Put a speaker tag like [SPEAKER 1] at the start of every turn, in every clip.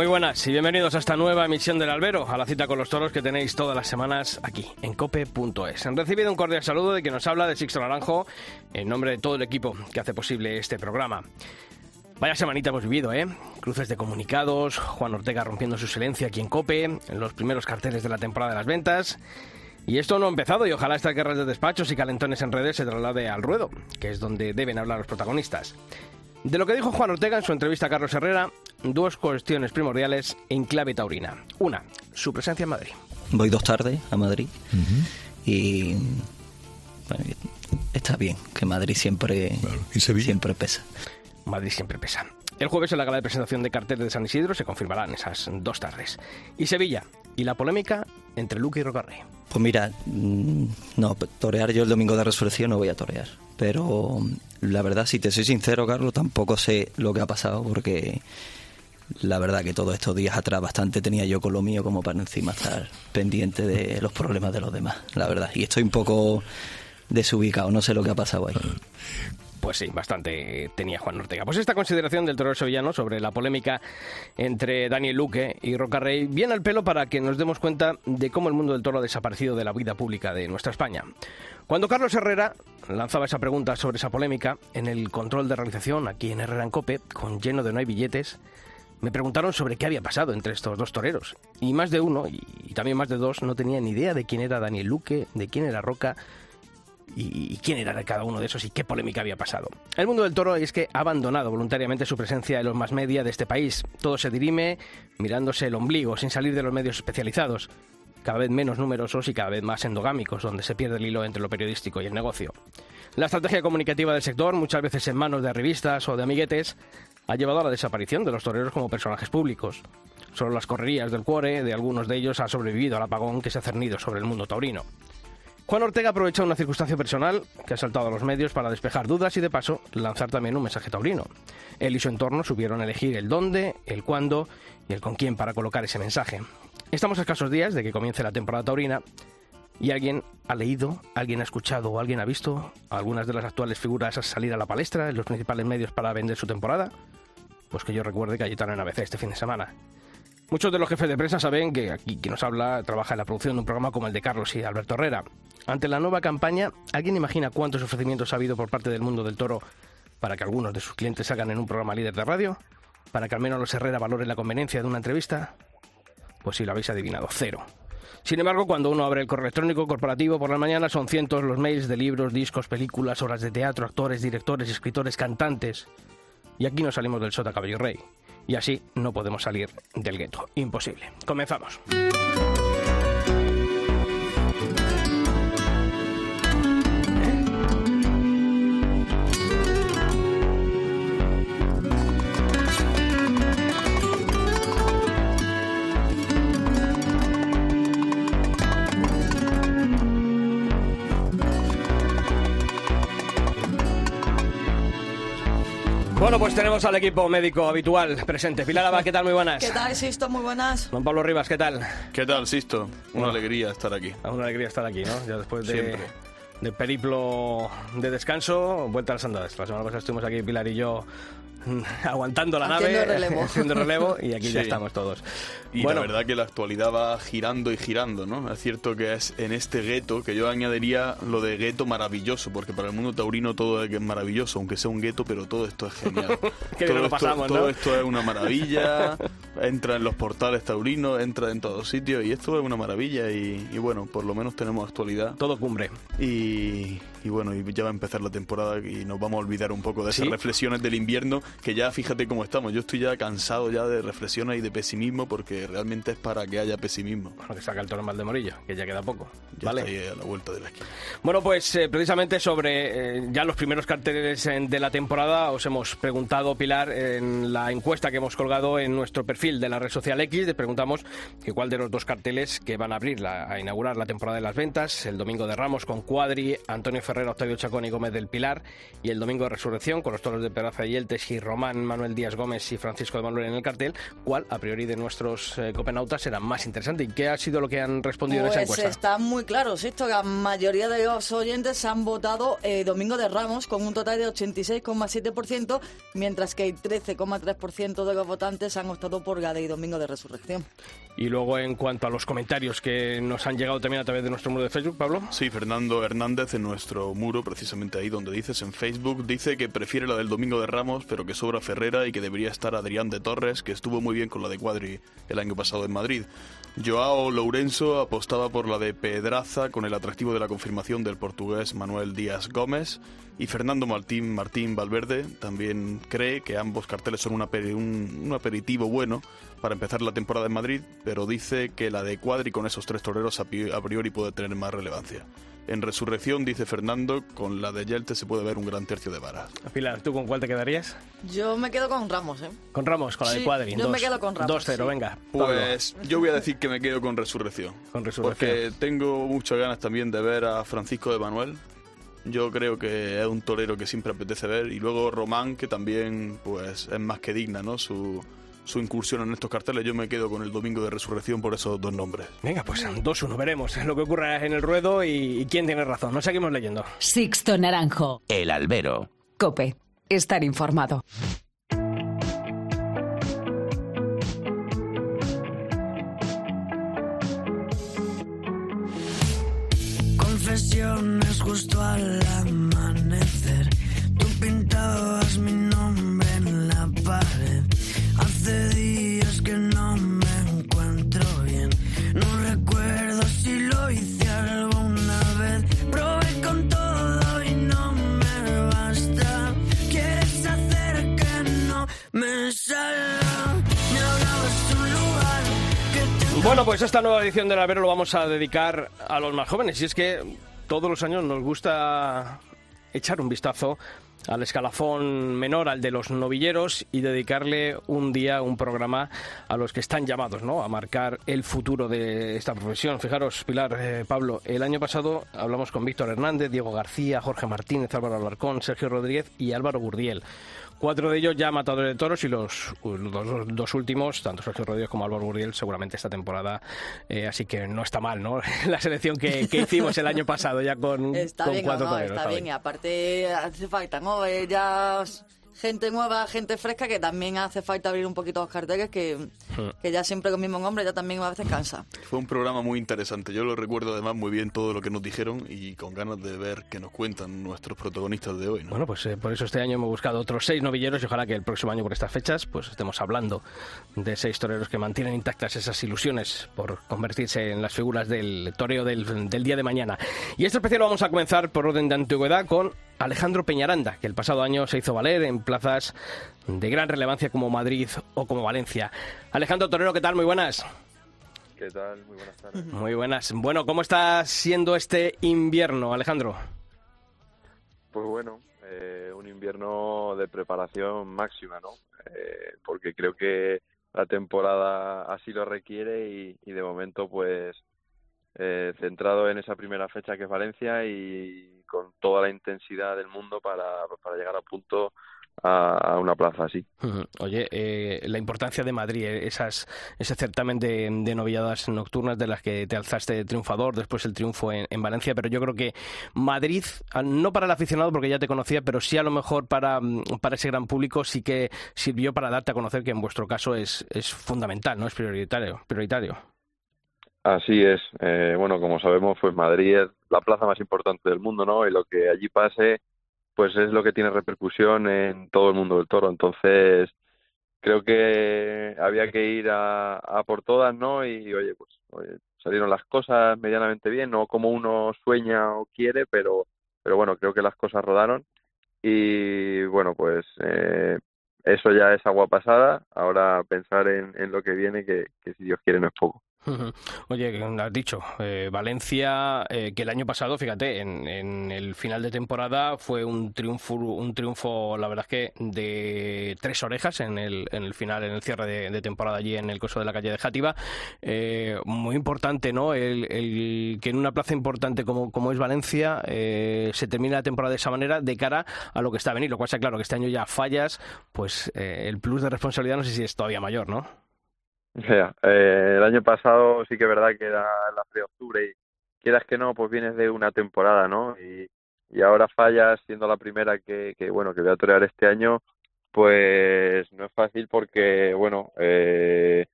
[SPEAKER 1] Muy buenas y bienvenidos a esta nueva emisión del Albero, a la cita con los toros que tenéis todas las semanas aquí, en cope.es. Han recibido un cordial saludo de quien nos habla de Sixto Naranjo, en nombre de todo el equipo que hace posible este programa. Vaya semanita hemos vivido, ¿eh? Cruces de comunicados, Juan Ortega rompiendo su silencio aquí en Cope, en los primeros carteles de la temporada de las ventas. Y esto no ha empezado y ojalá estas guerras de despachos y calentones en redes se traslade al ruedo, que es donde deben hablar los protagonistas. De lo que dijo Juan Ortega en su entrevista a Carlos Herrera, dos cuestiones primordiales en clave taurina. Una, su presencia en Madrid.
[SPEAKER 2] Voy dos tardes a Madrid y bueno, está bien, que Madrid siempre, siempre pesa.
[SPEAKER 1] Madrid siempre pesa. El jueves en la gala de presentación de carteles de San Isidro se confirmarán esas dos tardes. Y Sevilla, y la polémica entre Luque y Rocarrey.
[SPEAKER 2] Pues mira, mm, no, torear yo el domingo de resurrección no voy a torear. Pero la verdad, si te soy sincero, Carlos, tampoco sé lo que ha pasado porque la verdad que todos estos días atrás bastante tenía yo con lo mío como para encima estar pendiente de los problemas de los demás, la verdad. Y estoy un poco desubicado, no sé lo que ha pasado ahí.
[SPEAKER 1] Pues sí, bastante tenía Juan Ortega. Pues esta consideración del torero sevillano sobre la polémica entre Daniel Luque y Rocarrey viene al pelo para que nos demos cuenta de cómo el mundo del toro ha desaparecido de la vida pública de nuestra España. Cuando Carlos Herrera lanzaba esa pregunta sobre esa polémica en el control de realización aquí en Herrera en Cope, con lleno de no hay billetes, me preguntaron sobre qué había pasado entre estos dos toreros. Y más de uno, y también más de dos, no tenía ni idea de quién era Daniel Luque, de quién era Roca y, quién era cada uno de esos y qué polémica había pasado. El mundo del toro es que ha abandonado voluntariamente su presencia en los más media de este país. Todo se dirime mirándose el ombligo, sin salir de los medios especializados, cada vez menos numerosos y cada vez más endogámicos, donde se pierde el hilo entre lo periodístico y el negocio. La estrategia comunicativa del sector, muchas veces en manos de revistas o de amiguetes, ha llevado a la desaparición de los toreros como personajes públicos. Solo las correrías del cuore de algunos de ellos ha sobrevivido al apagón que se ha cernido sobre el mundo taurino. Juan Ortega aprovecha una circunstancia personal que ha saltado a los medios para despejar dudas y de paso lanzar también un mensaje taurino. Él y su entorno supieron elegir el dónde, el cuándo y el con quién para colocar ese mensaje. Estamos a escasos días de que comience la temporada taurina y alguien ha leído, alguien ha escuchado o alguien ha visto algunas de las actuales figuras a salir a la palestra en los principales medios para vender su temporada. Pues que yo recuerde que Cayetano en ABC este fin de semana. Muchos de los jefes de prensa saben que aquí quien nos habla trabaja en la producción de un programa como el de Carlos y Alberto Herrera. Ante la nueva campaña, ¿alguien imagina cuántos ofrecimientos ha habido por parte del mundo del toro para que algunos de sus clientes salgan en un programa líder de radio? ¿Para que al menos los Herrera valoren la conveniencia de una entrevista? Pues si lo habéis adivinado, cero. Sin embargo, cuando uno abre el correo electrónico corporativo por la mañana, son cientos los mails de libros, discos, películas, obras de teatro, actores, directores, escritores, cantantes. Y aquí no salimos del sota caballo rey. Y así no podemos salir del gueto. Imposible. Comenzamos. Pues tenemos al equipo médico habitual presente. Pilar Abad, ¿qué tal? Muy buenas.
[SPEAKER 3] ¿Qué tal, Sisto? Muy buenas.
[SPEAKER 1] Don Pablo Rivas, ¿qué tal?
[SPEAKER 4] ¿Qué tal, Sisto? Una
[SPEAKER 1] Bueno.
[SPEAKER 4] alegría estar aquí.
[SPEAKER 1] Es una alegría estar aquí, ¿no? Ya después de,
[SPEAKER 4] Siempre.
[SPEAKER 1] De periplo de descanso, vuelta a las andadas. La semana pasada estuvimos aquí, Pilar y yo, aguantando la
[SPEAKER 3] Haciendo
[SPEAKER 1] nave,
[SPEAKER 3] relevo.
[SPEAKER 1] haciendo relevo, y aquí ya estamos todos.
[SPEAKER 4] Y
[SPEAKER 1] bueno,
[SPEAKER 4] la verdad que la actualidad va girando y girando, ¿no? Es cierto que es en este gueto que yo añadiría lo de gueto maravilloso, porque para el mundo taurino todo es maravilloso, aunque sea un gueto, pero todo esto es genial.
[SPEAKER 1] Qué bien
[SPEAKER 4] todo
[SPEAKER 1] lo
[SPEAKER 4] esto,
[SPEAKER 1] pasamos, ¿no?
[SPEAKER 4] todo esto es una maravilla, entra en los portales taurinos, entra en todos sitios, y esto es una maravilla, y, y bueno, por lo menos tenemos actualidad.
[SPEAKER 1] todo cumbre.
[SPEAKER 4] Y, y bueno, y ya va a empezar la temporada y nos vamos a olvidar un poco de esas reflexiones del invierno, que ya fíjate cómo estamos. Yo estoy ya cansado ya de reflexiones y de pesimismo porque realmente es para que haya pesimismo.
[SPEAKER 1] Bueno, que saca el toro mal de Morillo, que ya queda poco.
[SPEAKER 4] Ya
[SPEAKER 1] vale.
[SPEAKER 4] Está ahí a la vuelta de la esquina.
[SPEAKER 1] Bueno, pues eh, precisamente sobre eh, ya los primeros carteles de la temporada os hemos preguntado, Pilar, en la encuesta que hemos colgado en nuestro perfil de la red social X, les preguntamos que cuál de los dos carteles que van a abrir, la, a inaugurar la temporada de las ventas, el domingo de Ramos con Cuadri, Antonio Ferrera, Octavio Chacón y Gómez del Pilar, y el domingo de Resurrección con los toros de Peraza y Yeltes y Román, Manuel Díaz Gómez y Francisco de Manuel en el cartel, cuál a priori de nuestros eh, copenautas será más interesante y qué ha sido lo que han respondido
[SPEAKER 5] pues
[SPEAKER 1] en esa encuesta.
[SPEAKER 5] está muy claro, esto la mayoría de los oyentes han votado eh, Domingo de Ramos con un total de 86,7%, mientras que el 13,3% de los votantes han optado por la de Domingo de Resurrección.
[SPEAKER 1] Y luego en cuanto a los comentarios que nos han llegado también a través de nuestro muro de Facebook, Pablo.
[SPEAKER 4] Sí, Fernando Hernández en nuestro muro, precisamente ahí donde dices, en Facebook, dice que prefiere la del Domingo de Ramos, pero que sobra Ferrera y que debería estar Adrián de Torres, que estuvo muy bien con la de Cuadri el año pasado en Madrid. Joao Lourenço apostaba por la de Pedraza con el atractivo de la confirmación del portugués Manuel Díaz Gómez y Fernando Martín, Martín Valverde también cree que ambos carteles son un, un, aperitivo bueno para empezar la temporada en Madrid, pero dice que la de Cuadri con esos tres toreros a priori puede tener más relevancia. En Resurrección, dice Fernando, con la de Yelte se puede ver un gran tercio de varas.
[SPEAKER 1] Pilar, ¿tú con cuál te quedarías?
[SPEAKER 5] Yo me quedo con Ramos, ¿eh?
[SPEAKER 1] Con Ramos, con la
[SPEAKER 5] sí,
[SPEAKER 1] de Cuadri.
[SPEAKER 5] Yo
[SPEAKER 1] dos,
[SPEAKER 5] me quedo con Ramos.
[SPEAKER 1] 2-0,
[SPEAKER 5] sí.
[SPEAKER 1] venga.
[SPEAKER 4] Pues Pablo. yo voy a decir que me quedo con Resurrección.
[SPEAKER 1] Con Resurrección.
[SPEAKER 4] Porque tengo muchas ganas también de ver a Francisco de Manuel. Yo creo que es un torero que siempre apetece ver. Y luego Román, que también pues es más que digna, ¿no? Su, su incursión en estos carteles. Yo me quedo con el Domingo de Resurrección por esos dos nombres.
[SPEAKER 1] Venga, pues 2-1, veremos lo que ocurra en el ruedo y, y quién tiene razón. Nos seguimos leyendo.
[SPEAKER 6] Sixto Naranjo.
[SPEAKER 3] El albero.
[SPEAKER 6] Cope. Estar informado.
[SPEAKER 7] Confesiones justo al amanecer.
[SPEAKER 1] Bueno, pues esta nueva edición del albero lo vamos a dedicar a los más jóvenes. Y es que todos los años nos gusta echar un vistazo al escalafón menor, al de los novilleros, y dedicarle un día, un programa a los que están llamados ¿no? a marcar el futuro de esta profesión. Fijaros, Pilar, eh, Pablo, el año pasado hablamos con Víctor Hernández, Diego García, Jorge Martínez, Álvaro Alarcón, Sergio Rodríguez y Álvaro Burdiel. Cuatro de ellos ya matadores de toros y los, los dos, dos, últimos, tanto Sergio Rodríguez como Álvaro Burdiel, seguramente esta temporada. Eh, así que no está mal, ¿no? La selección que, que hicimos el año pasado ya con,
[SPEAKER 5] está
[SPEAKER 1] con
[SPEAKER 5] bien,
[SPEAKER 1] cuatro
[SPEAKER 5] no,
[SPEAKER 1] toreros.
[SPEAKER 5] Está, bien. y aparte hace falta, ¿no? Eh, ya gente nueva, gente fresca, que también hace falta abrir un poquito los carteles, que, que ya siempre con el mismo nombre ya también a veces cansa.
[SPEAKER 4] Fue un programa muy interesante. Yo lo recuerdo además muy bien todo lo que nos dijeron y con ganas de ver qué nos cuentan nuestros protagonistas de hoy. ¿no?
[SPEAKER 1] Bueno, pues eh, por eso este año hemos buscado otros seis novilleros y ojalá que el próximo año por estas fechas pues estemos hablando de seis toreros que mantienen intactas esas ilusiones por convertirse en las figuras del toreo del, del día de mañana. Y este especial lo vamos a comenzar por orden de antigüedad con Alejandro Peñaranda, que el pasado año se hizo valer en plazas de gran relevancia como Madrid o como Valencia. Alejandro Torero, ¿qué tal? Muy buenas.
[SPEAKER 8] ¿Qué tal? Muy buenas tardes.
[SPEAKER 1] Muy buenas. Bueno, ¿cómo está siendo este invierno, Alejandro?
[SPEAKER 8] Pues bueno, eh, un invierno de preparación máxima, ¿no? Eh, porque creo que la temporada así lo requiere y, y de momento pues eh, centrado en esa primera fecha que es Valencia y con toda la intensidad del mundo para, para llegar a punto a, una plaza así.
[SPEAKER 1] Oye, eh, la importancia de Madrid, esas, ese certamen de, de, novilladas nocturnas de las que te alzaste triunfador, después el triunfo en, en, Valencia, pero yo creo que Madrid, no para el aficionado porque ya te conocía, pero sí a lo mejor para, para ese gran público sí que sirvió para darte a conocer que en vuestro caso es, es fundamental, ¿no? Es prioritario. prioritario.
[SPEAKER 8] Así es. Eh, bueno, como sabemos, pues Madrid es la plaza más importante del mundo, ¿no? Y lo que allí pase, pues es lo que tiene repercusión en todo el mundo del toro. Entonces, creo que había que ir a, a por todas, ¿no? Y oye, pues oye, salieron las cosas medianamente bien, no como uno sueña o quiere, pero pero bueno, creo que las cosas rodaron y bueno, pues eh, eso ya es agua pasada, ahora pensar en, en lo que viene, que, que si Dios quiere no es poco.
[SPEAKER 1] Oye, has dicho, eh, Valencia, eh, que el año pasado, fíjate, en, en, el final de temporada fue un triunfo, un triunfo, la verdad es que de tres orejas en el, en el final, en el cierre de, temporada allí en el coso de la calle de Játiva. Eh, muy importante, ¿no? El, que en una plaza importante como, es Valencia eh, se termine la temporada de esa manera de cara a lo que está a venir. Lo cual está claro que este año ya fallas, pues eh, el plus de responsabilidad no sé si es todavía mayor, ¿no?
[SPEAKER 8] Eh, el año pasado sí que es verdad que era la de octubre y quieras que no, pues vienes de una temporada, ¿no? Y, y ahora fallas siendo la primera que, que, bueno, que voy a torear este año, pues no es fácil porque, bueno, eh,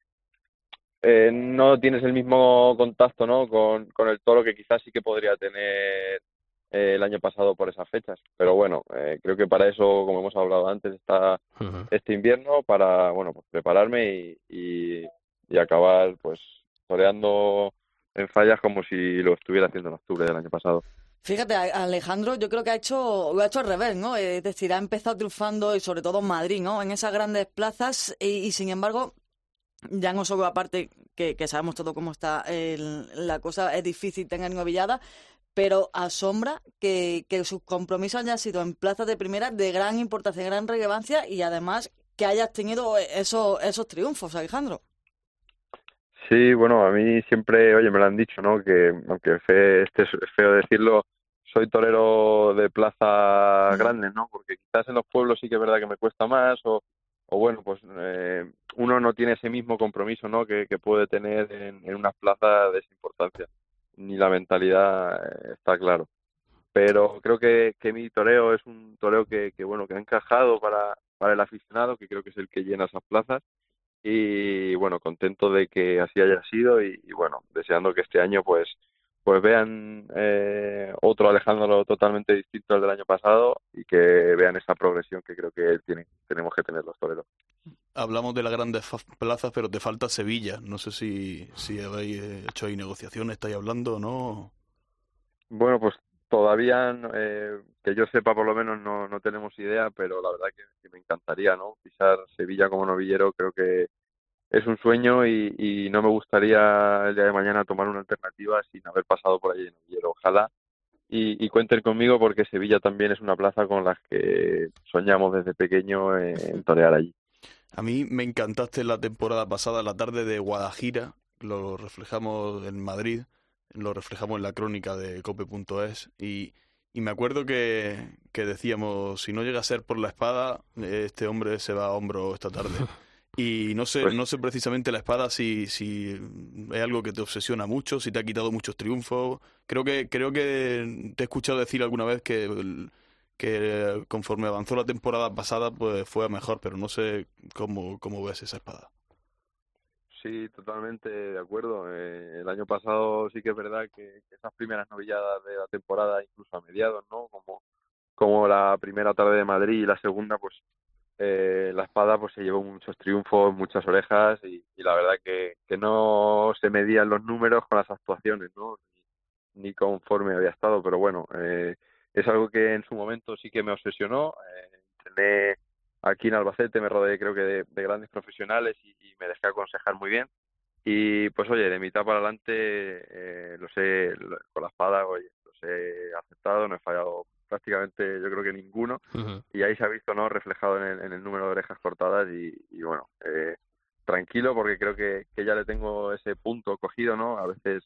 [SPEAKER 8] eh, no tienes el mismo contacto, ¿no? Con, con el toro que quizás sí que podría tener eh, el año pasado por esas fechas. Pero bueno, eh, creo que para eso, como hemos hablado antes, está uh -huh. este invierno para, bueno, pues prepararme y, y, y, acabar, pues, toreando en fallas como si lo estuviera haciendo en octubre del año pasado.
[SPEAKER 5] Fíjate, Alejandro, yo creo que ha hecho, lo ha hecho al revés, ¿no? Es decir, ha empezado triunfando y sobre todo en Madrid, ¿no? En esas grandes plazas y, y sin embargo, ya no solo aparte que, que sabemos todo cómo está el, la cosa, es difícil tener novillada, pero asombra que, que sus compromisos hayan sido en plazas de primera de gran importancia, de gran relevancia y además que hayas tenido esos, esos triunfos, Alejandro.
[SPEAKER 8] Sí, bueno, a mí siempre, oye, me lo han dicho, ¿no? Que aunque fe, este es feo decirlo, soy torero de plaza grande, ¿no? Porque quizás en los pueblos sí que es verdad que me cuesta más o, o bueno, pues eh, uno no tiene ese mismo compromiso, ¿no? Que, que puede tener en, en una plaza de esa importancia ni la mentalidad eh, está claro. Pero creo que, que mi toreo es un toreo que, que, bueno, que ha encajado para, para el aficionado, que creo que es el que llena esas plazas. Y bueno, contento de que así haya sido y, bueno, deseando que este año pues pues vean eh, otro Alejandro totalmente distinto al del año pasado y que vean esa progresión que creo que tenemos que tener los toreros.
[SPEAKER 4] Hablamos de las grandes plazas, pero te falta Sevilla. No sé si, si habéis hecho ahí negociaciones, estáis hablando o no.
[SPEAKER 8] Bueno, pues todavía, eh, que yo sepa por lo menos, no, no tenemos idea, pero la verdad que, que me encantaría, ¿no? Pisar Sevilla como novillero creo que es un sueño y, y, no me gustaría el día de mañana tomar una alternativa sin haber pasado por allí de novillero. Ojalá y, y, cuenten conmigo porque Sevilla también es una plaza con la que soñamos desde pequeño en, en torear allí.
[SPEAKER 4] A mí me encantaste la temporada pasada, la tarde de Guadajira, lo reflejamos en Madrid, lo reflejamos en la crónica de cope.es y, y me acuerdo que, que decíamos, si no llega a ser por la espada, este hombre se va a hombro esta tarde. Y no sé, pues, no sé precisamente la espada si, si es algo que te obsesiona mucho, si te ha quitado muchos triunfos. Creo que, creo que te he escuchado decir alguna vez que, que conforme avanzó la temporada pasada, pues fue mejor, pero no sé cómo, cómo ves esa espada.
[SPEAKER 8] Sí, totalmente de acuerdo. Eh, el año pasado sí que es verdad que, esas primeras novilladas de la temporada, incluso a mediados, ¿no? Como, como la primera tarde de Madrid y la segunda, pues eh, la espada pues se llevó muchos triunfos, muchas orejas y, y la verdad que, que, no se medían los números con las actuaciones, ¿no? Ni, ni conforme había estado, pero bueno, eh, es algo que en su momento sí que me obsesionó. Eh, entrené aquí en Albacete, me rodeé creo que de, de grandes profesionales y, y, me dejé aconsejar muy bien. Y pues oye, de mitad para adelante eh, lo sé, lo, con la espada, oye, los he aceptado, no he fallado prácticamente yo creo que ninguno uh -huh. y ahí se ha visto no reflejado en el, en el número de orejas cortadas y, y bueno eh, tranquilo porque creo que, que, ya le tengo ese punto cogido no a veces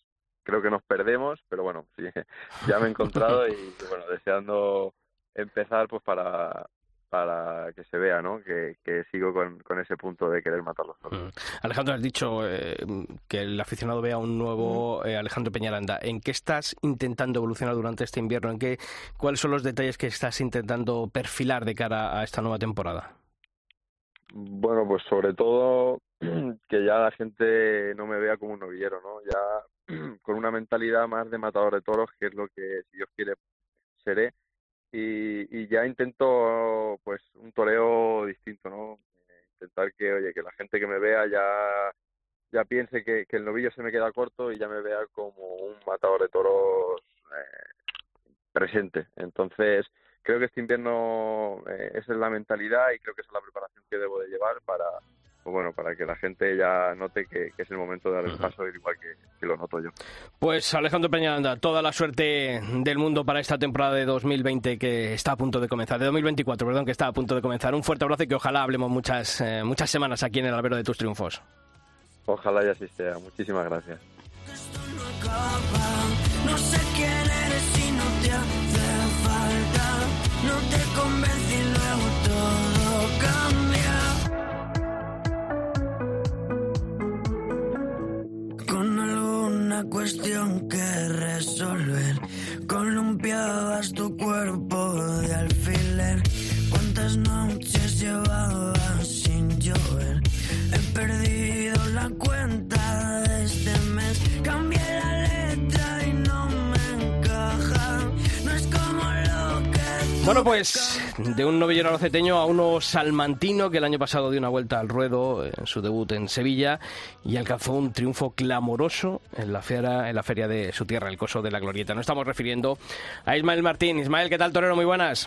[SPEAKER 8] creo que nos perdemos pero bueno sí, ya me he encontrado y, bueno deseando empezar pues para para que se vea, ¿no? Que, que sigo con, con, ese punto de querer matar los toros.
[SPEAKER 1] Mm. Alejandro, has dicho eh, que el aficionado vea un nuevo eh, Alejandro Peñaranda. ¿En qué estás intentando evolucionar durante este invierno? ¿En qué, ¿Cuáles son los detalles que estás intentando perfilar de cara a esta nueva temporada?
[SPEAKER 8] Bueno, pues sobre todo que ya la gente no me vea como un novillero, ¿no? Ya con una mentalidad más de matador de toros, que es lo que, si Dios quiere, seré y, ya intento pues un toreo distinto, ¿no? Eh, intentar que, oye, que la gente que me vea ya ya piense que, que el novillo se me queda corto y ya me vea como un matador de toros eh, presente. Entonces, creo que este invierno eh, esa es la mentalidad y creo que esa es la preparación que debo de llevar para, pues bueno, para que la gente ya note que, que es el momento de dar el paso, igual que, que lo noto yo.
[SPEAKER 1] Pues Alejandro Peñaranda, toda la suerte del mundo para esta temporada de 2020 que está a punto de comenzar, de 2024, perdón, que está a punto de comenzar. Un fuerte abrazo y que ojalá hablemos muchas, eh, muchas semanas aquí en el albero de tus triunfos.
[SPEAKER 8] Ojalá y así sea. Muchísimas gracias.
[SPEAKER 7] No sé quién eres y no te hace falta. No te alguna cuestión que resolver, columpiabas tu cuerpo de alfiler. ¿Cuántas noches llevabas sin llover? He perdido la cuenta
[SPEAKER 1] Bueno, pues de un novillero aloceteño a uno salmantino que el año pasado dio una vuelta al ruedo en su debut en Sevilla y alcanzó un triunfo clamoroso en la feria, en la feria de su tierra, el Coso de la Glorieta. No estamos refiriendo a Ismael Martín. Ismael, ¿qué tal, torero? Muy buenas.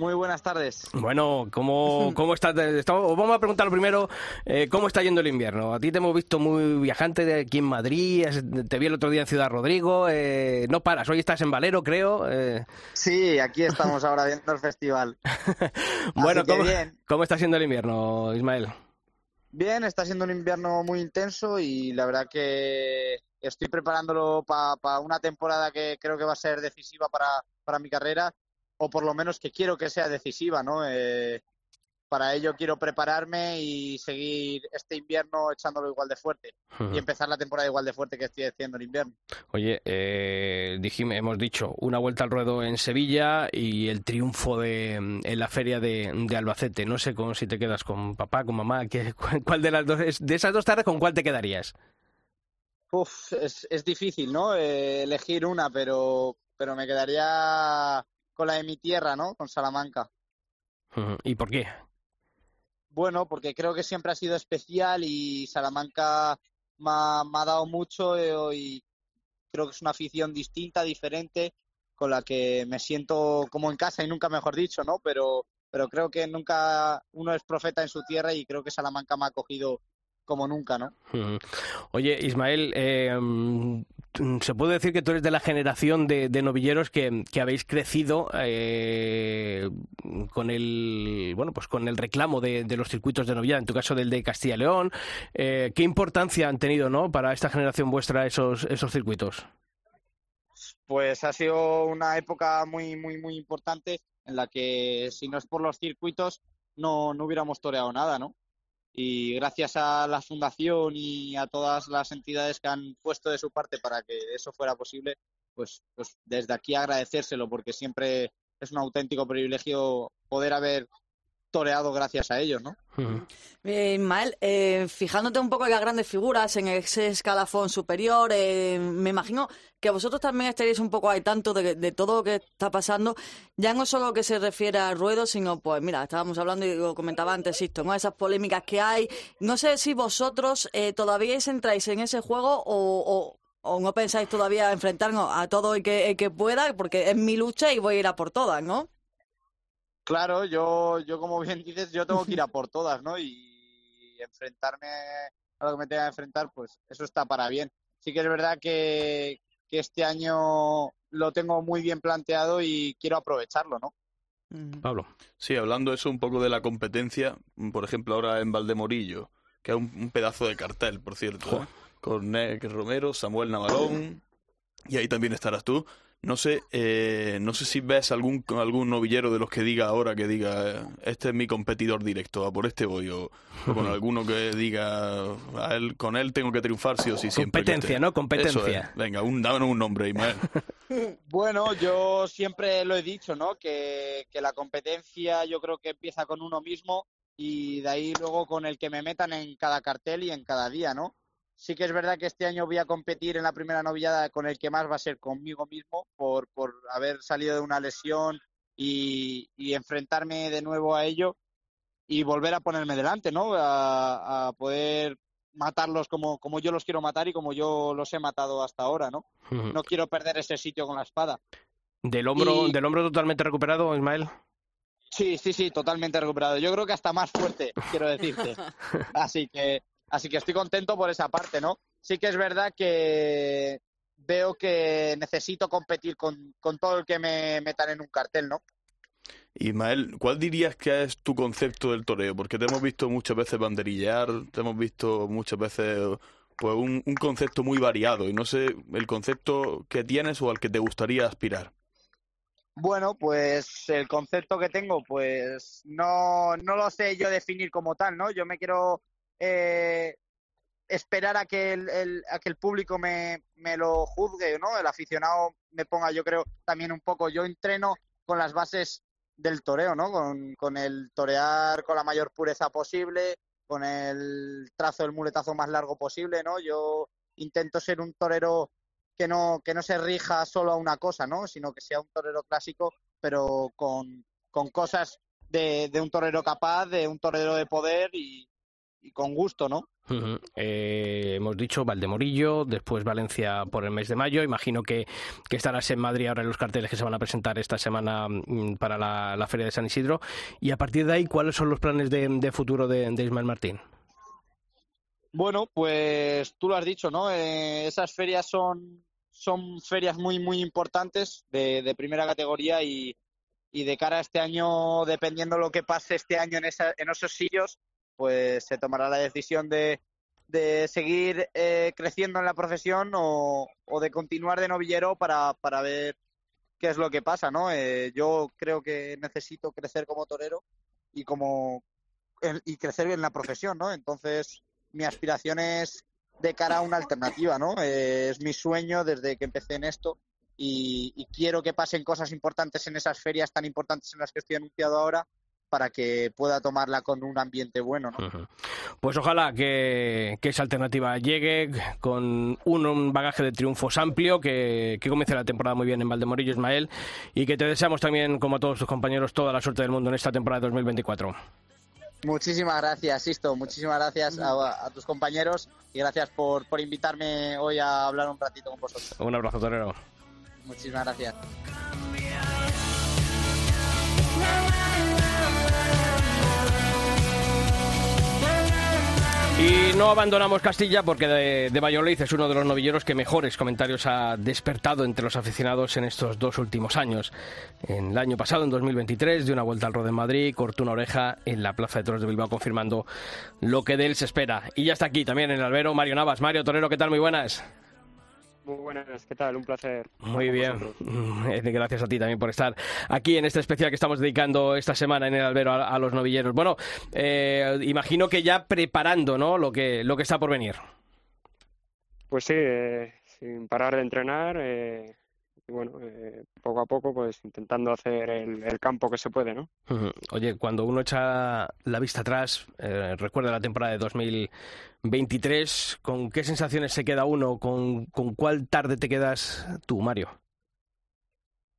[SPEAKER 3] Muy buenas tardes.
[SPEAKER 1] Bueno, ¿cómo, cómo está? estamos- vamos a preguntar primero eh, cómo está yendo el invierno. A ti te hemos visto muy viajante de aquí en Madrid, te vi el otro día en Ciudad Rodrigo, eh, no paras, hoy estás en Valero, creo. eh.
[SPEAKER 3] Sí, aquí estamos ahora viendo el festival.
[SPEAKER 1] Bueno, ¿cómo,
[SPEAKER 3] bien.
[SPEAKER 1] ¿cómo está siendo el invierno, Ismael?
[SPEAKER 3] Bien, está siendo un invierno muy intenso y la verdad que estoy preparándolo para una temporada que creo que va a ser decisiva para, para mi carrera, o por lo menos que quiero que sea decisiva, ¿no? Eh, para ello quiero prepararme y seguir este invierno echándolo igual de fuerte y empezar la temporada igual de fuerte que estoy haciendo en invierno.
[SPEAKER 1] Oye, eh, dijimos, hemos dicho una vuelta al ruedo en Sevilla y el triunfo de, en la feria de, de Albacete. No sé cómo si te quedas con papá, con mamá, ¿qué- cuál, de las dos, es- de esas dos tardes, ¿con cuál te quedarías?
[SPEAKER 3] Uf, es, es difícil, ¿no? Eh, elegir una, pero, pero me quedaría con la de mi tierra, ¿no? Con Salamanca.
[SPEAKER 1] ¿Y por qué?
[SPEAKER 3] Bueno, porque creo que siempre ha sido especial y Salamanca me ha, me ha dado mucho eh, y creo que es una afición distinta, diferente, con la que me siento como en casa y nunca mejor dicho, ¿no? Pero, pero creo que nunca uno es profeta en su tierra y creo que Salamanca me ha acogido como nunca, ¿no?
[SPEAKER 1] Oye, Ismael, eh, mm, se puede decir que tú eres de la generación de, de novilleros que, que habéis crecido eh, con el bueno pues con el reclamo de, de los circuitos de novillada, en tu caso del de Castilla y León. Eh, ¿Qué importancia han tenido no para esta generación vuestra esos, esos circuitos?
[SPEAKER 3] Pues ha sido una época muy, muy, muy importante en la que si no es por los circuitos no, no hubiéramos toreado nada, ¿no? Y gracias a la fundación y a todas las entidades que han puesto de su parte para que eso fuera posible, pues, pues desde aquí agradecérselo porque siempre es un auténtico privilegio poder haber toreado gracias a ellos, ¿no?
[SPEAKER 5] Eh, Ismael, eh, fijándote un poco en las grandes figuras, en ese escalafón superior, eh, me imagino que vosotros también estaréis un poco al tanto de, de todo lo que está pasando, ya no solo que se refiere a ruedo, sino pues mira, estábamos hablando y lo comentaba antes, Sisto, ¿no? esas polémicas que hay. No sé si vosotros eh, todavía entráis en ese juego o, o- o no pensáis todavía enfrentarnos a todo el que, el que pueda, porque es mi lucha y voy a ir a por todas, ¿no?
[SPEAKER 3] Claro, yo, yo como bien dices, yo tengo que ir a por todas, ¿no? Y enfrentarme a lo que me tenga que enfrentar, pues eso está para bien. Sí que es verdad que, que este año lo tengo muy bien planteado y quiero aprovecharlo, ¿no?
[SPEAKER 1] Pablo.
[SPEAKER 4] Sí, hablando eso un poco de la competencia, por ejemplo, ahora en Valdemorillo, que es un, un pedazo de cartel, por cierto, ¿eh? con Nick Romero, Samuel Navalón, y ahí también estarás tú. No sé, eh, no sé si ves algún algún novillero de los que diga ahora que diga este es mi competidor directo, a por este voy, o, o con alguno que diga a él, con él tengo que triunfar sí o sí siempre.
[SPEAKER 1] Competencia,
[SPEAKER 4] esté".
[SPEAKER 1] ¿no? Competencia.
[SPEAKER 4] Es. Venga, un, un nombre, Ismael.
[SPEAKER 3] Bueno, yo siempre lo he dicho, ¿no? Que, que la competencia yo creo que empieza con uno mismo y de ahí luego con el que me metan en cada cartel y en cada día, ¿no? Sí que es verdad que este año voy a competir en la primera novillada con el que más va a ser conmigo mismo por, por haber salido de una lesión y, y enfrentarme de nuevo a ello y volver a ponerme delante, ¿no? A, a poder matarlos como, como yo los quiero matar y como yo los he matado hasta ahora, ¿no? No quiero perder ese sitio con la espada.
[SPEAKER 1] ¿Del hombro,
[SPEAKER 3] Y-
[SPEAKER 1] ¿Del hombro totalmente recuperado, Ismael?
[SPEAKER 3] Sí, sí, sí, totalmente recuperado. Yo creo que hasta más fuerte, quiero decirte. Así que, así que estoy contento por esa parte, ¿no? Sí que es verdad que veo que necesito competir con, con todo el que me metan en un cartel, ¿no?
[SPEAKER 4] Ismael, ¿cuál dirías que es tu concepto del toreo? Porque te hemos visto muchas veces banderillear, te hemos visto muchas veces pues un, un concepto muy variado y no sé el concepto que tienes o al que te gustaría aspirar.
[SPEAKER 3] Bueno, pues el concepto que tengo, pues no, no lo sé yo definir como tal, ¿no? Yo me quiero eh, esperar a que el, el- a que el público me, me lo juzgue, ¿no? El aficionado me ponga, yo creo, también un poco. Yo entreno con las bases del toreo, ¿no? Con, con el torear con la mayor pureza posible, con el trazo del muletazo más largo posible, ¿no? Yo intento ser un torero que no, que no se rija solo a una cosa, ¿no? Sino que sea un torero clásico, pero con, con cosas de, de un torero capaz, de un torero de poder y, y con gusto, ¿no?
[SPEAKER 1] Eh, hemos dicho Valdemorillo, después Valencia por el mes de mayo. Imagino que, que estarás en Madrid ahora en los carteles que se van a presentar esta semana mm, para la, la Feria de San Isidro. Y a partir de ahí, ¿cuáles son los planes de, de futuro de, de Ismael Martín?
[SPEAKER 3] Bueno, pues tú lo has dicho, ¿no? Eh, esas ferias son, son ferias muy, muy importantes de, de primera categoría y, y de cara a este año, dependiendo lo que pase este año en, esa, en esos sitios, pues se tomará la decisión de, de seguir eh, creciendo en la profesión o, o de continuar de novillero para, para ver qué es lo que pasa, ¿no? Eh, yo creo que necesito crecer como torero y como y crecer en la profesión, ¿no? Entonces, mi aspiración es de cara a una alternativa, ¿no? Eh, es mi sueño desde que empecé en esto y, y quiero que pasen cosas importantes en esas ferias tan importantes en las que estoy anunciado ahora para que pueda tomarla con un ambiente bueno, ¿no?
[SPEAKER 1] Pues ojalá que, que esa alternativa llegue con un, un bagaje de triunfos amplio, que, que comience la temporada muy bien en Valdemorillo, Ismael, y que te deseamos también, como a todos tus compañeros, toda la suerte del mundo en esta temporada de 2024.
[SPEAKER 3] Muchísimas gracias, Sisto. Muchísimas gracias a, a tus compañeros y gracias por, por invitarme hoy a hablar un ratito con vosotros.
[SPEAKER 1] Un abrazo, torero.
[SPEAKER 3] Muchísimas gracias.
[SPEAKER 1] Y no abandonamos Castilla porque de, de es uno de los novilleros que mejores comentarios ha despertado entre los aficionados en estos dos últimos años. En el año pasado, en 2023, de una vuelta al Rode en Madrid, cortó una oreja en la Plaza de Toros de Bilbao confirmando lo que de él se espera. Y ya está aquí también en el albero Mario Navas. Mario Torero, ¿qué tal? Muy buenas.
[SPEAKER 9] Muy buenas, ¿qué tal? Un placer.
[SPEAKER 1] Muy bien. Gracias a ti también por estar aquí en este especial que estamos dedicando esta semana en el albero a, a los novilleros. Bueno, eh, imagino que ya preparando ¿no? lo, que, lo que está por venir.
[SPEAKER 9] Pues sí, eh, sin parar de entrenar eh, y bueno, eh, poco a poco pues intentando hacer el, el campo que se puede, ¿no?
[SPEAKER 1] Oye, cuando uno echa la vista atrás, eh, recuerda la temporada de 2023, ¿con qué sensaciones se queda uno? ¿Con, con cuál tarde te quedas tú, Mario?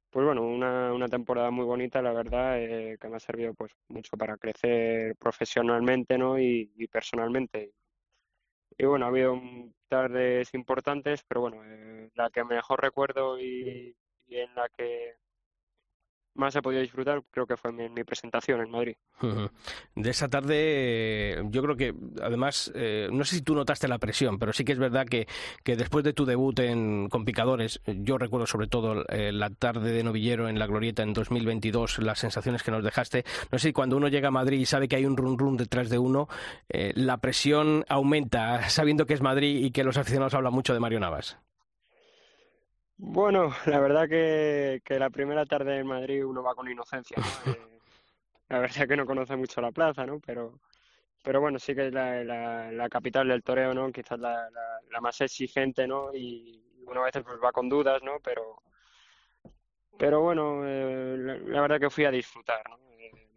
[SPEAKER 9] Pues bueno, una, una temporada muy bonita, la verdad, eh, que me ha servido pues mucho para crecer profesionalmente, ¿no? Y, y personalmente. Y bueno, ha habido mm, tardes importantes, pero bueno, eh, la que mejor recuerdo y, y en la que más he podido disfrutar creo que fue mi, presentación en Madrid.
[SPEAKER 1] De esa tarde, yo creo que, además, eh, no sé si tú notaste la presión, pero sí que es verdad que, que después de tu debut en, con Picadores, yo recuerdo sobre todo eh, la tarde de novillero en la Glorieta en 2022, las sensaciones que nos dejaste. No sé si cuando uno llega a Madrid y sabe que hay un run run detrás de uno, eh, la presión aumenta, sabiendo que es Madrid y que los aficionados hablan mucho de Mario Navas.
[SPEAKER 9] Bueno, la verdad que, que la primera tarde en Madrid uno va con inocencia, ¿no? Eh, la verdad que no conoce mucho la plaza, ¿no? Pero, pero bueno, sí que es la, la, la capital del toreo, ¿no? Quizás la, la, la más exigente, ¿no? Y uno a veces pues va con dudas, ¿no? Pero, pero bueno, eh, la, la verdad que fui a disfrutar, ¿no?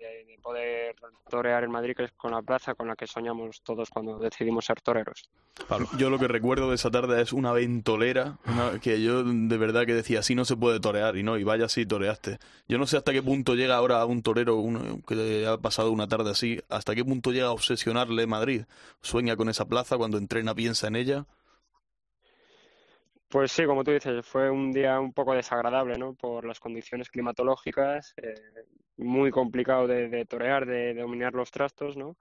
[SPEAKER 9] De, de- de poder torear en Madrid, que es con la plaza con la que soñamos todos cuando decidimos ser toreros.
[SPEAKER 1] Pablo.
[SPEAKER 4] Yo lo que recuerdo de esa tarde es una ventolera, una- que yo de verdad que decía, así no se puede torear, y no, y vaya así toreaste. Yo no sé hasta qué punto llega ahora un torero uno que ha pasado una tarde así, hasta qué punto llega a obsesionarle Madrid. Sueña con esa plaza, cuando entrena piensa en ella.
[SPEAKER 9] Pues sí, como tú dices, fue un día un poco desagradable, ¿no? Por las condiciones climatológicas, eh, muy complicado de, de torear, de, dominar los trastos, ¿no?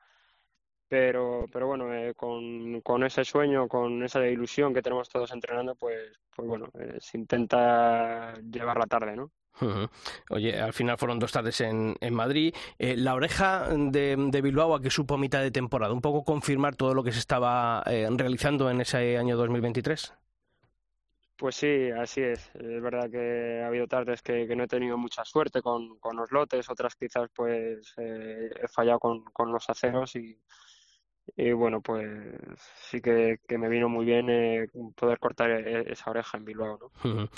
[SPEAKER 9] Pero, pero bueno, eh, con, con ese sueño, con esa ilusión que tenemos todos entrenando, pues, pues bueno, se intenta llevar la tarde, ¿no?
[SPEAKER 1] Oye, al final fueron dos tardes en, en Madrid. Eh, la oreja de, de Bilbao, ¿a qué supo mitad de temporada? ¿Un poco confirmar todo lo que se estaba eh, realizando en ese año 2023?
[SPEAKER 9] Pues sí, así es. Es verdad que ha habido tardes que, que no he tenido mucha suerte con, con los lotes, otras quizás pues eh, he fallado con, con los aceros y, y bueno, pues sí que, que me vino muy bien eh, poder cortar e- esa oreja en Bilbao, ¿no?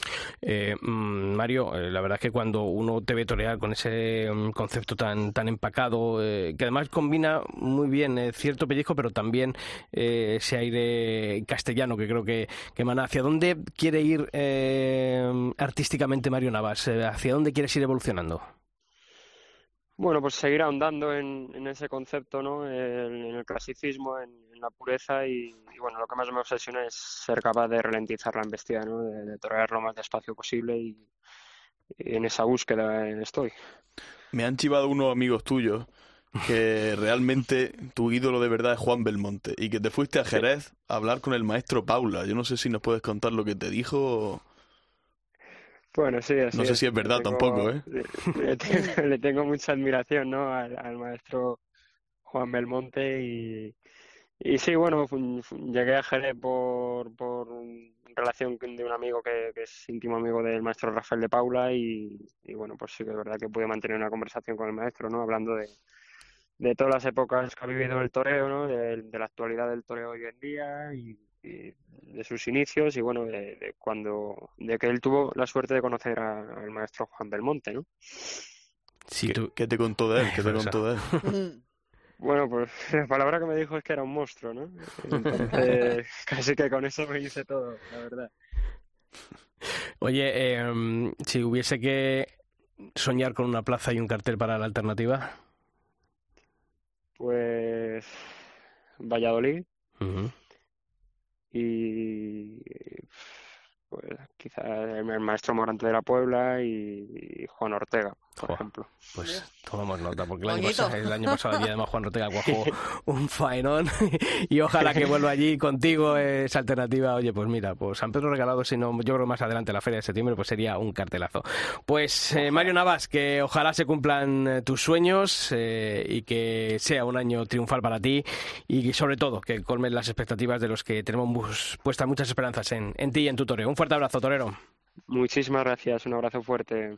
[SPEAKER 1] Eh, mm, Mario, eh, la verdad es que cuando uno te ve torear con ese mm, concepto tan, tan empacado, eh, que además combina muy bien eh, cierto pellizco, pero también eh, ese aire castellano que creo que, que emana. ¿Hacia dónde quiere ir eh, artísticamente Mario Navas? Eh, ¿Hacia dónde quieres ir evolucionando?
[SPEAKER 9] Bueno, pues seguir ahondando en, en ese concepto, ¿no? En, en el clasicismo, en, en la pureza y, y, bueno, lo que más me obsesiona es ser capaz de ralentizar la embestida, ¿no? De, de torear lo más despacio posible y, y en esa búsqueda estoy.
[SPEAKER 4] Me han chivado unos amigos tuyos que realmente tu ídolo de verdad es Juan Belmonte y que te fuiste a Jerez a hablar con el maestro Paula. Yo no sé si nos puedes contar lo que te dijo. o-
[SPEAKER 9] Bueno, sí, así
[SPEAKER 4] No sé
[SPEAKER 9] es.
[SPEAKER 4] si es verdad
[SPEAKER 9] Tengo-
[SPEAKER 4] tampoco, ¿eh?
[SPEAKER 9] Le tengo, le tengo mucha admiración, ¿no? Al, al maestro Juan Belmonte y, y sí, bueno, llegué a Jerez por, por relación de un amigo que, que es íntimo amigo del maestro Rafael de Paula y, y bueno, pues sí que es verdad que pude mantener una conversación con el maestro, ¿no? Hablando de, de todas las épocas que ha vivido el toreo, ¿no? De, de la actualidad del toreo hoy en día y de sus inicios y bueno, de, de cuando, de que él tuvo la suerte de conocer a- al maestro Juan Belmonte, ¿no?
[SPEAKER 1] Si
[SPEAKER 4] ¿Qué,
[SPEAKER 1] tú...
[SPEAKER 4] qué te contó de él? ¿Qué te contó de él?
[SPEAKER 5] Mm.
[SPEAKER 9] Bueno, pues la palabra que me dijo es que era un monstruo, ¿no? Entonces, casi que con eso me hice todo, la verdad.
[SPEAKER 1] Oye, eh, si hubiese que soñar con una plaza y un cartel para la alternativa.
[SPEAKER 9] Pues Valladolid. Y pues quizá el, el maestro Morante de la Puebla y, y Juan Ortega, por ejemplo.
[SPEAKER 1] Pues tomamos nota, porque el año, pasado, el año pasado allí además Juan Ortega cuajó un faenón y ojalá que vuelva allí contigo esa alternativa. Oye, pues mira, pues San Pedro regalado, si no, yo creo más adelante la feria de septiembre, pues sería un cartelazo. Pues eh, Mario Navas, que ojalá se cumplan eh, tus sueños eh, y que sea un año triunfal para ti y sobre todo que colmen las expectativas de los que tenemos puestas muchas esperanzas en, en ti y en tu toreo. Un fuerte abrazo, torero.
[SPEAKER 9] Muchísimas gracias, un abrazo fuerte.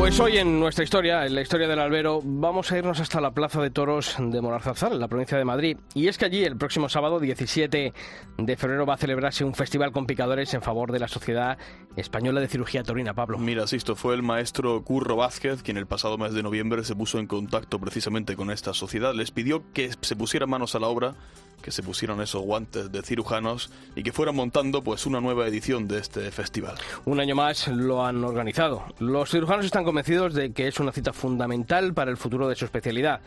[SPEAKER 1] Pues hoy en nuestra historia, en la historia del albero, vamos a irnos hasta la Plaza de Toros de Morarzazal, en la provincia de Madrid. Y es que allí el próximo sábado 17 de febrero va a celebrarse un festival con picadores en favor de la Sociedad Española de Cirugía Taurina, Pablo.
[SPEAKER 4] Mira, Sisto, fue el maestro Curro Vázquez quien el pasado mes de noviembre se puso en contacto precisamente con esta sociedad. Les pidió que se pusieran manos a la obra, que se pusieran esos guantes de cirujanos y que fueran montando pues una nueva edición de este festival.
[SPEAKER 1] Un año más lo han organizado. Los cirujanos están convencidos de que es una cita fundamental para el futuro de su especialidad,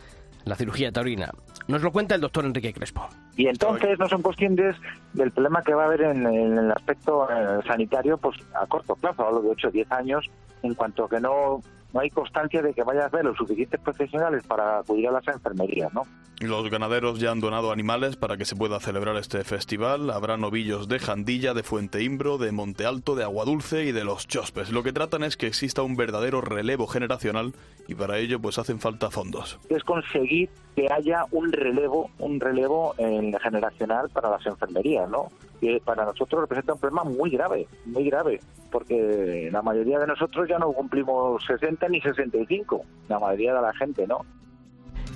[SPEAKER 1] la cirugía taurina. Nos lo cuenta el doctor Enrique Crespo.
[SPEAKER 10] Y entonces no son conscientes del problema que va a haber en, en el aspecto eh, sanitario pues a corto plazo, hablo de 8 o 10 años, en cuanto que no, no hay constancia de que vaya a haber los suficientes profesionales para acudir a las enfermerías, ¿no?
[SPEAKER 4] Los ganaderos ya han donado animales para que se pueda celebrar este festival. Habrá novillos de Jandilla, de Fuente Imbro, de Monte Alto, de Agua Dulce y de los Chospes. Lo que tratan es que exista un verdadero relevo generacional y para ello pues hacen falta fondos.
[SPEAKER 10] Es conseguir que haya un relevo, un relevo en generacional para las enfermerías, ¿no? Que para nosotros representa un problema muy grave, muy grave, porque la mayoría de nosotros ya no cumplimos 60 ni 65, la mayoría de la gente, ¿no?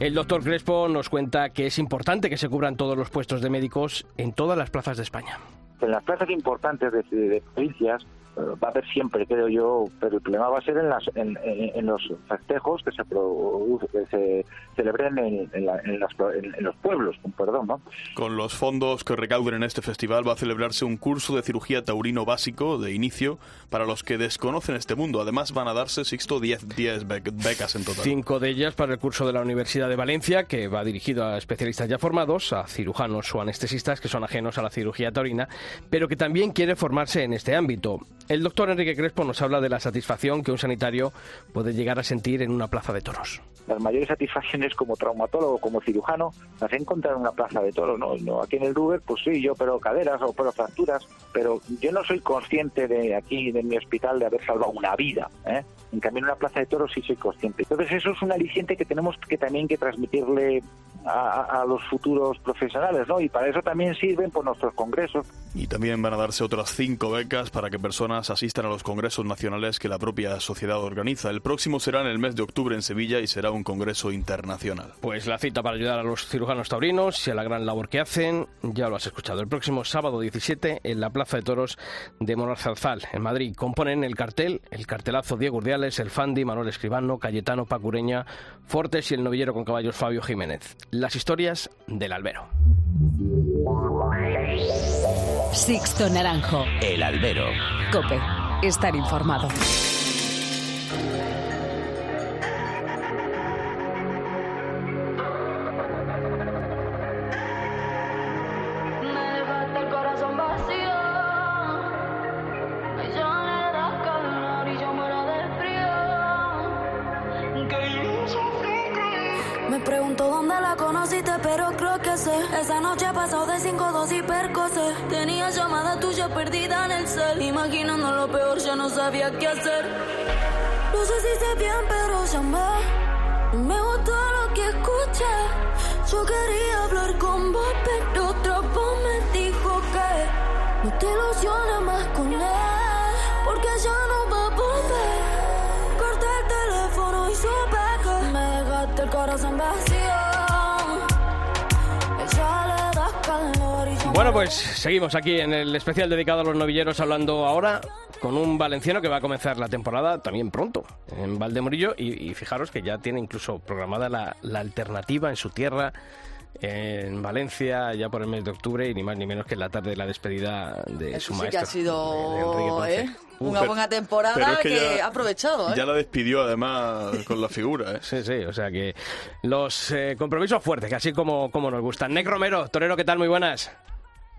[SPEAKER 1] El doctor Crespo nos cuenta que es importante que se cubran todos los puestos de médicos en todas las plazas de España.
[SPEAKER 10] En las plazas importantes de, de provincias va a haber siempre, creo yo, pero el problema va a ser en, las, en, en- en los festejos que se, produ- que se celebren en, en la- en las- en- en los pueblos, con perdón, ¿no?
[SPEAKER 4] Con los fondos que recauden en este festival va a celebrarse un curso de cirugía taurino básico de inicio para los que desconocen este mundo. Además van a darse, Sixto, 10 10 bec- becas en total.
[SPEAKER 1] Cinco de ellas para el curso de la Universidad de Valencia, que va dirigido a especialistas ya formados, a cirujanos o anestesistas que son ajenos a la cirugía taurina, pero que también quiere formarse en este ámbito. El doctor Enrique Crespo nos habla de la satisfacción que un sanitario puede llegar a sentir en una plaza de toros.
[SPEAKER 10] Las mayores satisfacciones como traumatólogo, como cirujano, las he encontrado en una plaza de toros, ¿no? No, Aquí en el Ruber, pues sí, yo pero caderas o pero fracturas, pero yo no soy consciente de aquí, de mi hospital, de haber salvado una vida, ¿eh? En cambio, en una plaza de toros sí soy consciente. Entonces, eso es un aliciente que tenemos que también que transmitirle a, los futuros profesionales, ¿no? Y para eso también sirven por nuestros congresos.
[SPEAKER 4] Y también van a darse otras cinco becas para que personas asistan a los congresos nacionales que la propia sociedad organiza. El próximo será en el mes de octubre en Sevilla y será un congreso internacional.
[SPEAKER 1] Pues la cita para ayudar a los cirujanos taurinos y a la gran labor que hacen, ya lo has escuchado. El próximo sábado 17 en la Plaza de Toros de Monarzalzal, en Madrid. Componen el cartel, el cartelazo Diego El Fandi, Manuel Escribano, Cayetano, Pacureña, Fortes y el novillero con caballos Fabio Jiménez. Las historias del albero.
[SPEAKER 6] Sixto Naranjo.
[SPEAKER 11] El albero.
[SPEAKER 6] Cope. Estar informado.
[SPEAKER 12] Esa noche he pasado de cinco dos hipercoses. Tenía llamada tuya perdida en el cel. Imaginando lo peor, ya no sabía qué hacer. No sé si sé bien, pero llamé. Me gustó lo que escuché. Yo quería hablar con vos, pero otra voz me dijo que no te ilusiones más con él, porque ya no va a volver. Corté el teléfono y supe que me dejaste el corazón vacío.
[SPEAKER 1] Bueno, pues seguimos aquí en el especial dedicado a los novilleros hablando ahora con un valenciano que va a comenzar la temporada también pronto en Valdemorillo y, y fijaros que ya tiene incluso programada la, la alternativa en su tierra en Valencia ya por el mes de octubre y ni más ni menos que en la tarde de la despedida de su
[SPEAKER 5] Eso sí
[SPEAKER 1] maestro.
[SPEAKER 5] que ha sido. ¿eh? una
[SPEAKER 4] pero-
[SPEAKER 5] buena temporada
[SPEAKER 4] pero es
[SPEAKER 5] que,
[SPEAKER 4] que ya-
[SPEAKER 5] ha aprovechado. ¿eh?
[SPEAKER 4] Ya la despidió además con la figura. ¿eh?
[SPEAKER 1] Sí, sí, o sea que los eh, compromisos fuertes, que así como, como nos gustan. Nec Romero, Torero, ¿qué tal? Muy buenas.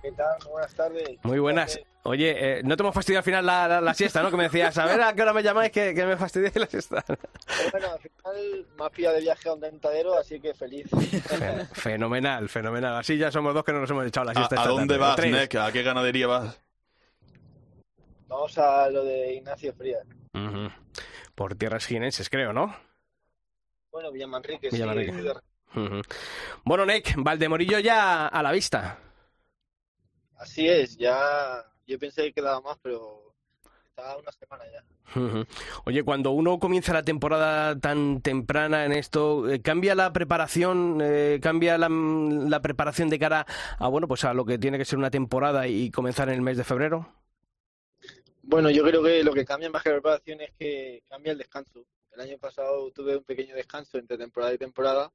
[SPEAKER 13] ¿Qué tal? Buenas tardes.
[SPEAKER 1] Muy buenas. Oye, eh, no te hemos fastidiado al final la, la- la siesta, ¿no? Que me decías, a ver a qué hora me llamáis que, que me fastidié la siesta.
[SPEAKER 13] Bueno, al final me has pillado de viaje a un dentadero, así que feliz.
[SPEAKER 1] Fe- fenomenal, fenomenal. Así ya somos dos que no nos hemos echado la
[SPEAKER 4] ¿A,
[SPEAKER 1] siesta.
[SPEAKER 4] a
[SPEAKER 1] esta
[SPEAKER 4] dónde
[SPEAKER 1] tarde.
[SPEAKER 4] vas,
[SPEAKER 1] Tres.
[SPEAKER 4] Nick? ¿A qué ganadería vas?
[SPEAKER 13] Vamos a lo de Ignacio Frías.
[SPEAKER 1] Por tierras jienenses, creo, ¿no?
[SPEAKER 13] Bueno, Villamanrique,
[SPEAKER 1] Villamanrique.
[SPEAKER 13] sí.
[SPEAKER 1] Ujú. Bueno, Nick, Valdemorillo ya a la vista.
[SPEAKER 13] Así es, ya yo pensé que quedaba más, pero estaba una semana ya.
[SPEAKER 1] Oye, cuando uno comienza la temporada tan temprana en esto, eh, ¿cambia la preparación, eh, cambia la, la preparación de cara a bueno, pues a lo que tiene que ser una temporada y comenzar en el mes de febrero?
[SPEAKER 13] Bueno, yo creo que lo que cambia más que la preparación es que cambia el descanso. El año pasado tuve un pequeño descanso entre temporada y temporada,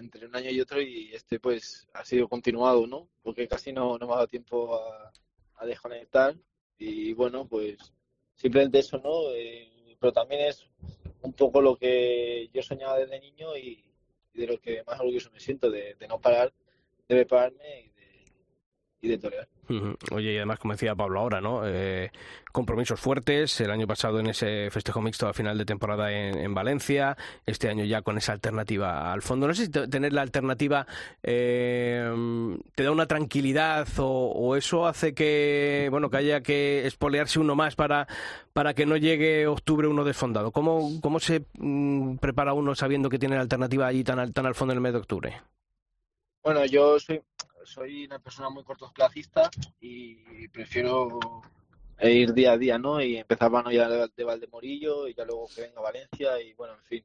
[SPEAKER 13] entre un año y otro, y este pues ha sido continuado, ¿no? Porque casi no, no me ha dado tiempo a, a desconectar y bueno, pues simplemente eso, ¿no? Eh, pero también es un poco lo que yo soñaba desde niño y, de lo que más orgulloso me siento, de, no parar, de prepararme y y de.
[SPEAKER 1] Oye, y además, como decía Pablo ahora, ¿no? Eh, compromisos fuertes, el año pasado en ese festejo mixto a final de temporada en, en Valencia, este año ya con esa alternativa al fondo. No sé si te- tener la alternativa eh, te da una tranquilidad o, o eso hace que, bueno, que haya que espolearse uno más para, para que no llegue octubre uno desfondado. ¿Cómo, cómo se mm, prepara uno sabiendo que tiene la alternativa allí tan tan al fondo en el mes de octubre?
[SPEAKER 13] Bueno, yo soy, soy una persona muy cortoplacista y prefiero ir día a día, ¿no? Y empezar mano ya de de Valdemorillo y ya luego que venga Valencia y bueno, en fin,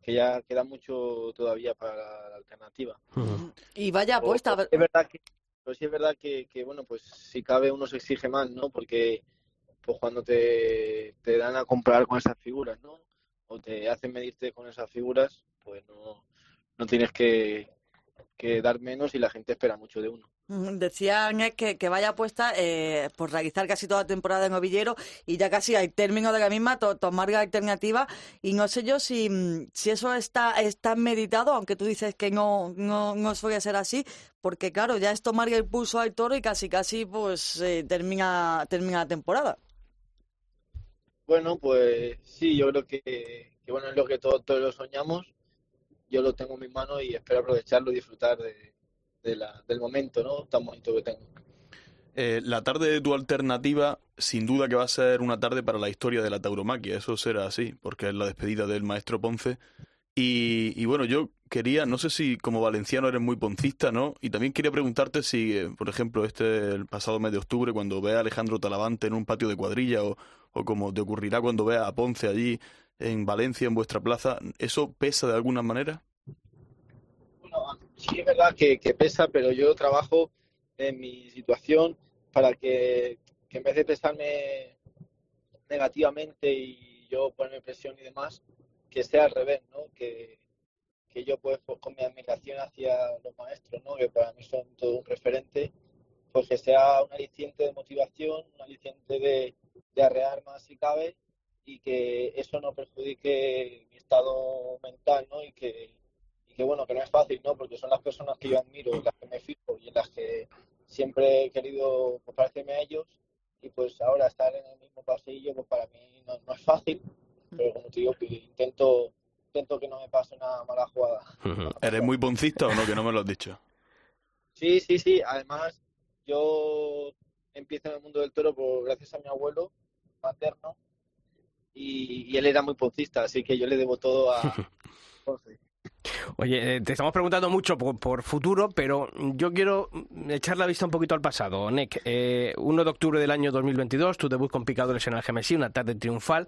[SPEAKER 13] que ya queda mucho todavía para la alternativa.
[SPEAKER 5] Y vaya apuesta.
[SPEAKER 13] Es verdad que, pero sí es verdad que, que, bueno, pues si cabe uno se exige más, ¿no? Porque pues cuando te, te dan a comprar con esas figuras, ¿no? O te hacen medirte con esas figuras, pues no, no tienes que, que dar menos y la gente espera mucho de uno.
[SPEAKER 5] Mm, Decían eh, que, que vaya apuesta eh, por realizar casi toda la temporada en Ovillero y ya casi hay término de la misma, to- tomar la alternativa y no sé yo si, mm, si eso está, está meditado, aunque tú dices que no, no, no suele ser así, porque claro, ya es tomar el pulso al toro y casi casi pues eh, termina, termina la temporada.
[SPEAKER 13] Bueno, pues sí, yo creo que, que bueno, es lo que todos, todos lo soñamos. Yo lo tengo en mis manos y espero aprovecharlo y disfrutar de, la, del momento, ¿no? Tan bonito que tengo.
[SPEAKER 4] Eh, la tarde de tu alternativa, sin duda que va a ser una tarde para la historia de la tauromaquia, eso será así, porque es la despedida del maestro Ponce. Y, y bueno, yo quería, no sé si como valenciano eres muy poncista, ¿no? Y también quería preguntarte si, eh, por ejemplo, este el pasado mes de octubre, cuando ve a Alejandro Talavante en un patio de cuadrilla, o, o como te ocurrirá cuando vea a Ponce allí en Valencia, en vuestra plaza, ¿eso pesa de alguna manera?
[SPEAKER 13] Sí, es verdad que, pesa, pero yo trabajo en mi situación para que, en vez de pesarme negativamente y yo ponerme presión y demás, que sea al revés, ¿no? Que, que yo pues, pues, con mi admiración hacia los maestros, ¿no? Que para mí son todo un referente, pues que sea un aliciente de motivación, un aliciente de, de arrear más si cabe y que eso no perjudique mi estado mental, ¿no? Y que, y que bueno, que no es fácil, ¿no? Porque son las personas que yo admiro, en las que me fijo y en las que siempre he querido pues, parecerme a ellos y pues ahora estar en el mismo pasillo pues para mí no, no es fácil, pero como te digo, que intento, intento que no me pase una mala jugada.
[SPEAKER 4] ¿Eres muy poncista o no? Que no me lo has dicho.
[SPEAKER 13] Sí, sí, sí, además yo empiezo en el mundo del toro por gracias a mi abuelo materno y, y él era muy poncista, así que yo le debo todo a Ponce.
[SPEAKER 1] Oye, eh, te estamos preguntando mucho por, por futuro, pero yo quiero echar la vista un poquito al pasado. Nick, eh, 1 de octubre del año 2022, tu debut con picadores en el GMSI, una tarde triunfal.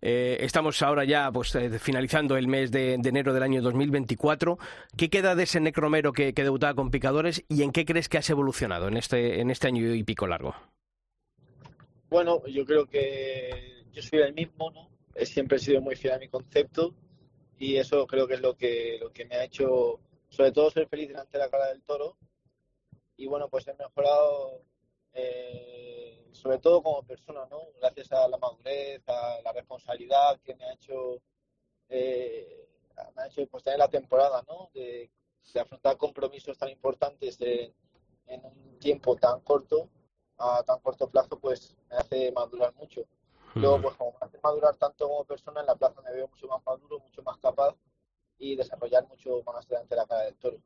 [SPEAKER 1] Eh, estamos ahora ya pues eh, finalizando el mes de, de enero del año 2024. ¿Qué queda de ese Nick Romero que, que debutaba con picadores y en qué crees que has evolucionado en este, en este año y pico largo?
[SPEAKER 13] Bueno, yo creo que yo soy el mismo, ¿no? He siempre sido muy fiel a mi concepto y eso creo que es lo que, lo que me ha hecho, sobre todo, ser feliz delante de la cara del toro. Y bueno, pues he mejorado, eh, sobre todo como persona, ¿no? Gracias a la madurez, a la responsabilidad que me ha hecho, eh, me ha hecho pues, tener la temporada, ¿no? De, de afrontar compromisos tan importantes en, en un tiempo tan corto, a tan corto plazo, pues me hace madurar mucho. Luego, pues como me hace madurar tanto como persona, en la plaza me veo mucho más maduro, mucho más capaz y desarrollar mucho más delante de la cara del toro.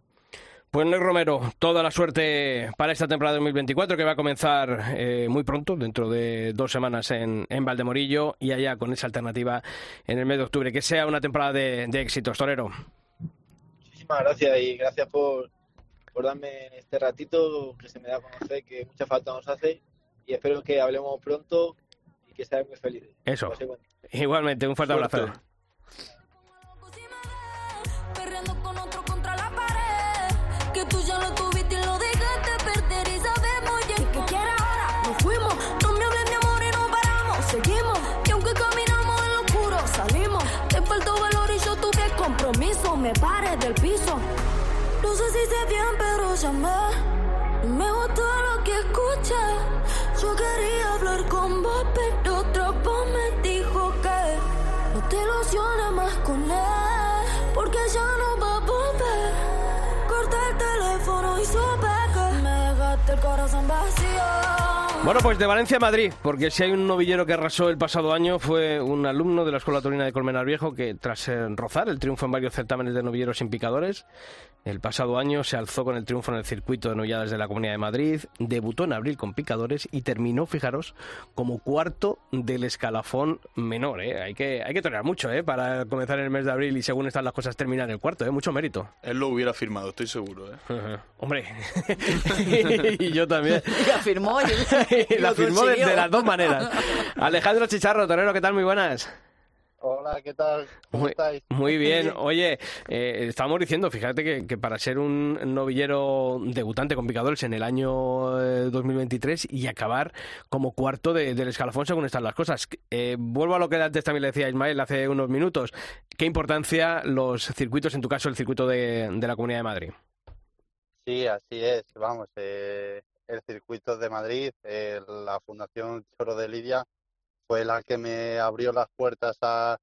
[SPEAKER 1] Pues Nick Romero, toda la suerte para esta temporada 2024 que va a comenzar eh, muy pronto, dentro de dos semanas en, en Valdemorillo y allá con esa alternativa en el mes de octubre. Que sea una temporada de, de éxitos, Torero.
[SPEAKER 13] Muchísimas gracias y gracias por, por darme este ratito que se me da a conocer, que mucha falta nos hace y espero que hablemos pronto que seáis muy felices.
[SPEAKER 1] Eso. Igualmente, un fuerte
[SPEAKER 13] Suerte.
[SPEAKER 1] abrazo.
[SPEAKER 12] Perreando con otro contra la pared. Que tú ya lo tuviste y lo dejaste perder. Y sabemos ya que quiere ahora. Nos fuimos, no me hables de amor y no paramos. Seguimos, y aunque caminamos en lo oscuro, salimos. Te faltó valor y yo tuve compromiso. Me paré del piso. No sé si sé bien, pero llamé. Me gustó lo que escuché. Yo quería hablar con vos, pero otra voz me dijo que no te ilusiones más con él, porque ya no va a volver. Corté el teléfono y supe que me dejaste el corazón vacío.
[SPEAKER 1] Bueno, pues de Valencia a Madrid, porque si hay un novillero que arrasó el pasado año fue un alumno de la Escuela Torina de Colmenar Viejo que tras eh, rozar el triunfo en varios certámenes de novilleros sin picadores, el pasado año se alzó con el triunfo en el circuito de novilladas de la Comunidad de Madrid, debutó en abril con picadores y terminó, fijaros, como cuarto del escalafón menor. ¿eh? Hay que hay que torear mucho ¿eh? para comenzar el mes de abril y según están las cosas terminar el cuarto, ¿eh? mucho mérito.
[SPEAKER 4] Él lo hubiera firmado, estoy seguro. ¿eh?
[SPEAKER 1] Hombre, y yo también.
[SPEAKER 5] Y afirmó
[SPEAKER 1] la firmó de, las dos maneras. Alejandro Chicharro, Torero, ¿qué tal? Muy buenas.
[SPEAKER 11] Hola, ¿qué tal? ¿Cómo
[SPEAKER 1] Muy,
[SPEAKER 11] estáis?
[SPEAKER 1] muy bien. Oye, eh, estábamos diciendo, fíjate que, que para ser un novillero debutante con picadores en el año eh, 2023 y acabar como cuarto de- del escalafón según están las cosas. Eh, vuelvo a lo que antes también le decía Ismael hace unos minutos. ¿Qué importancia los circuitos, en tu caso el circuito de, de la Comunidad de Madrid?
[SPEAKER 11] Sí, así es. Vamos, eh, el circuito de Madrid, eh, la Fundación Choro de Lidia, fue la que me abrió las puertas a,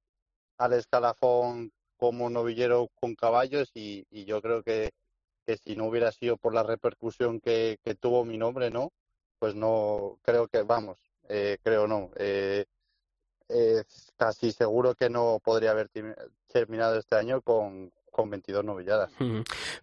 [SPEAKER 11] al escalafón como novillero con caballos y, yo creo que, que si no hubiera sido por la repercusión que, tuvo mi nombre, ¿no? Pues no, creo que, vamos, eh, creo no. eh, es casi seguro que no podría haber terminado este año con, con 22 novilladas.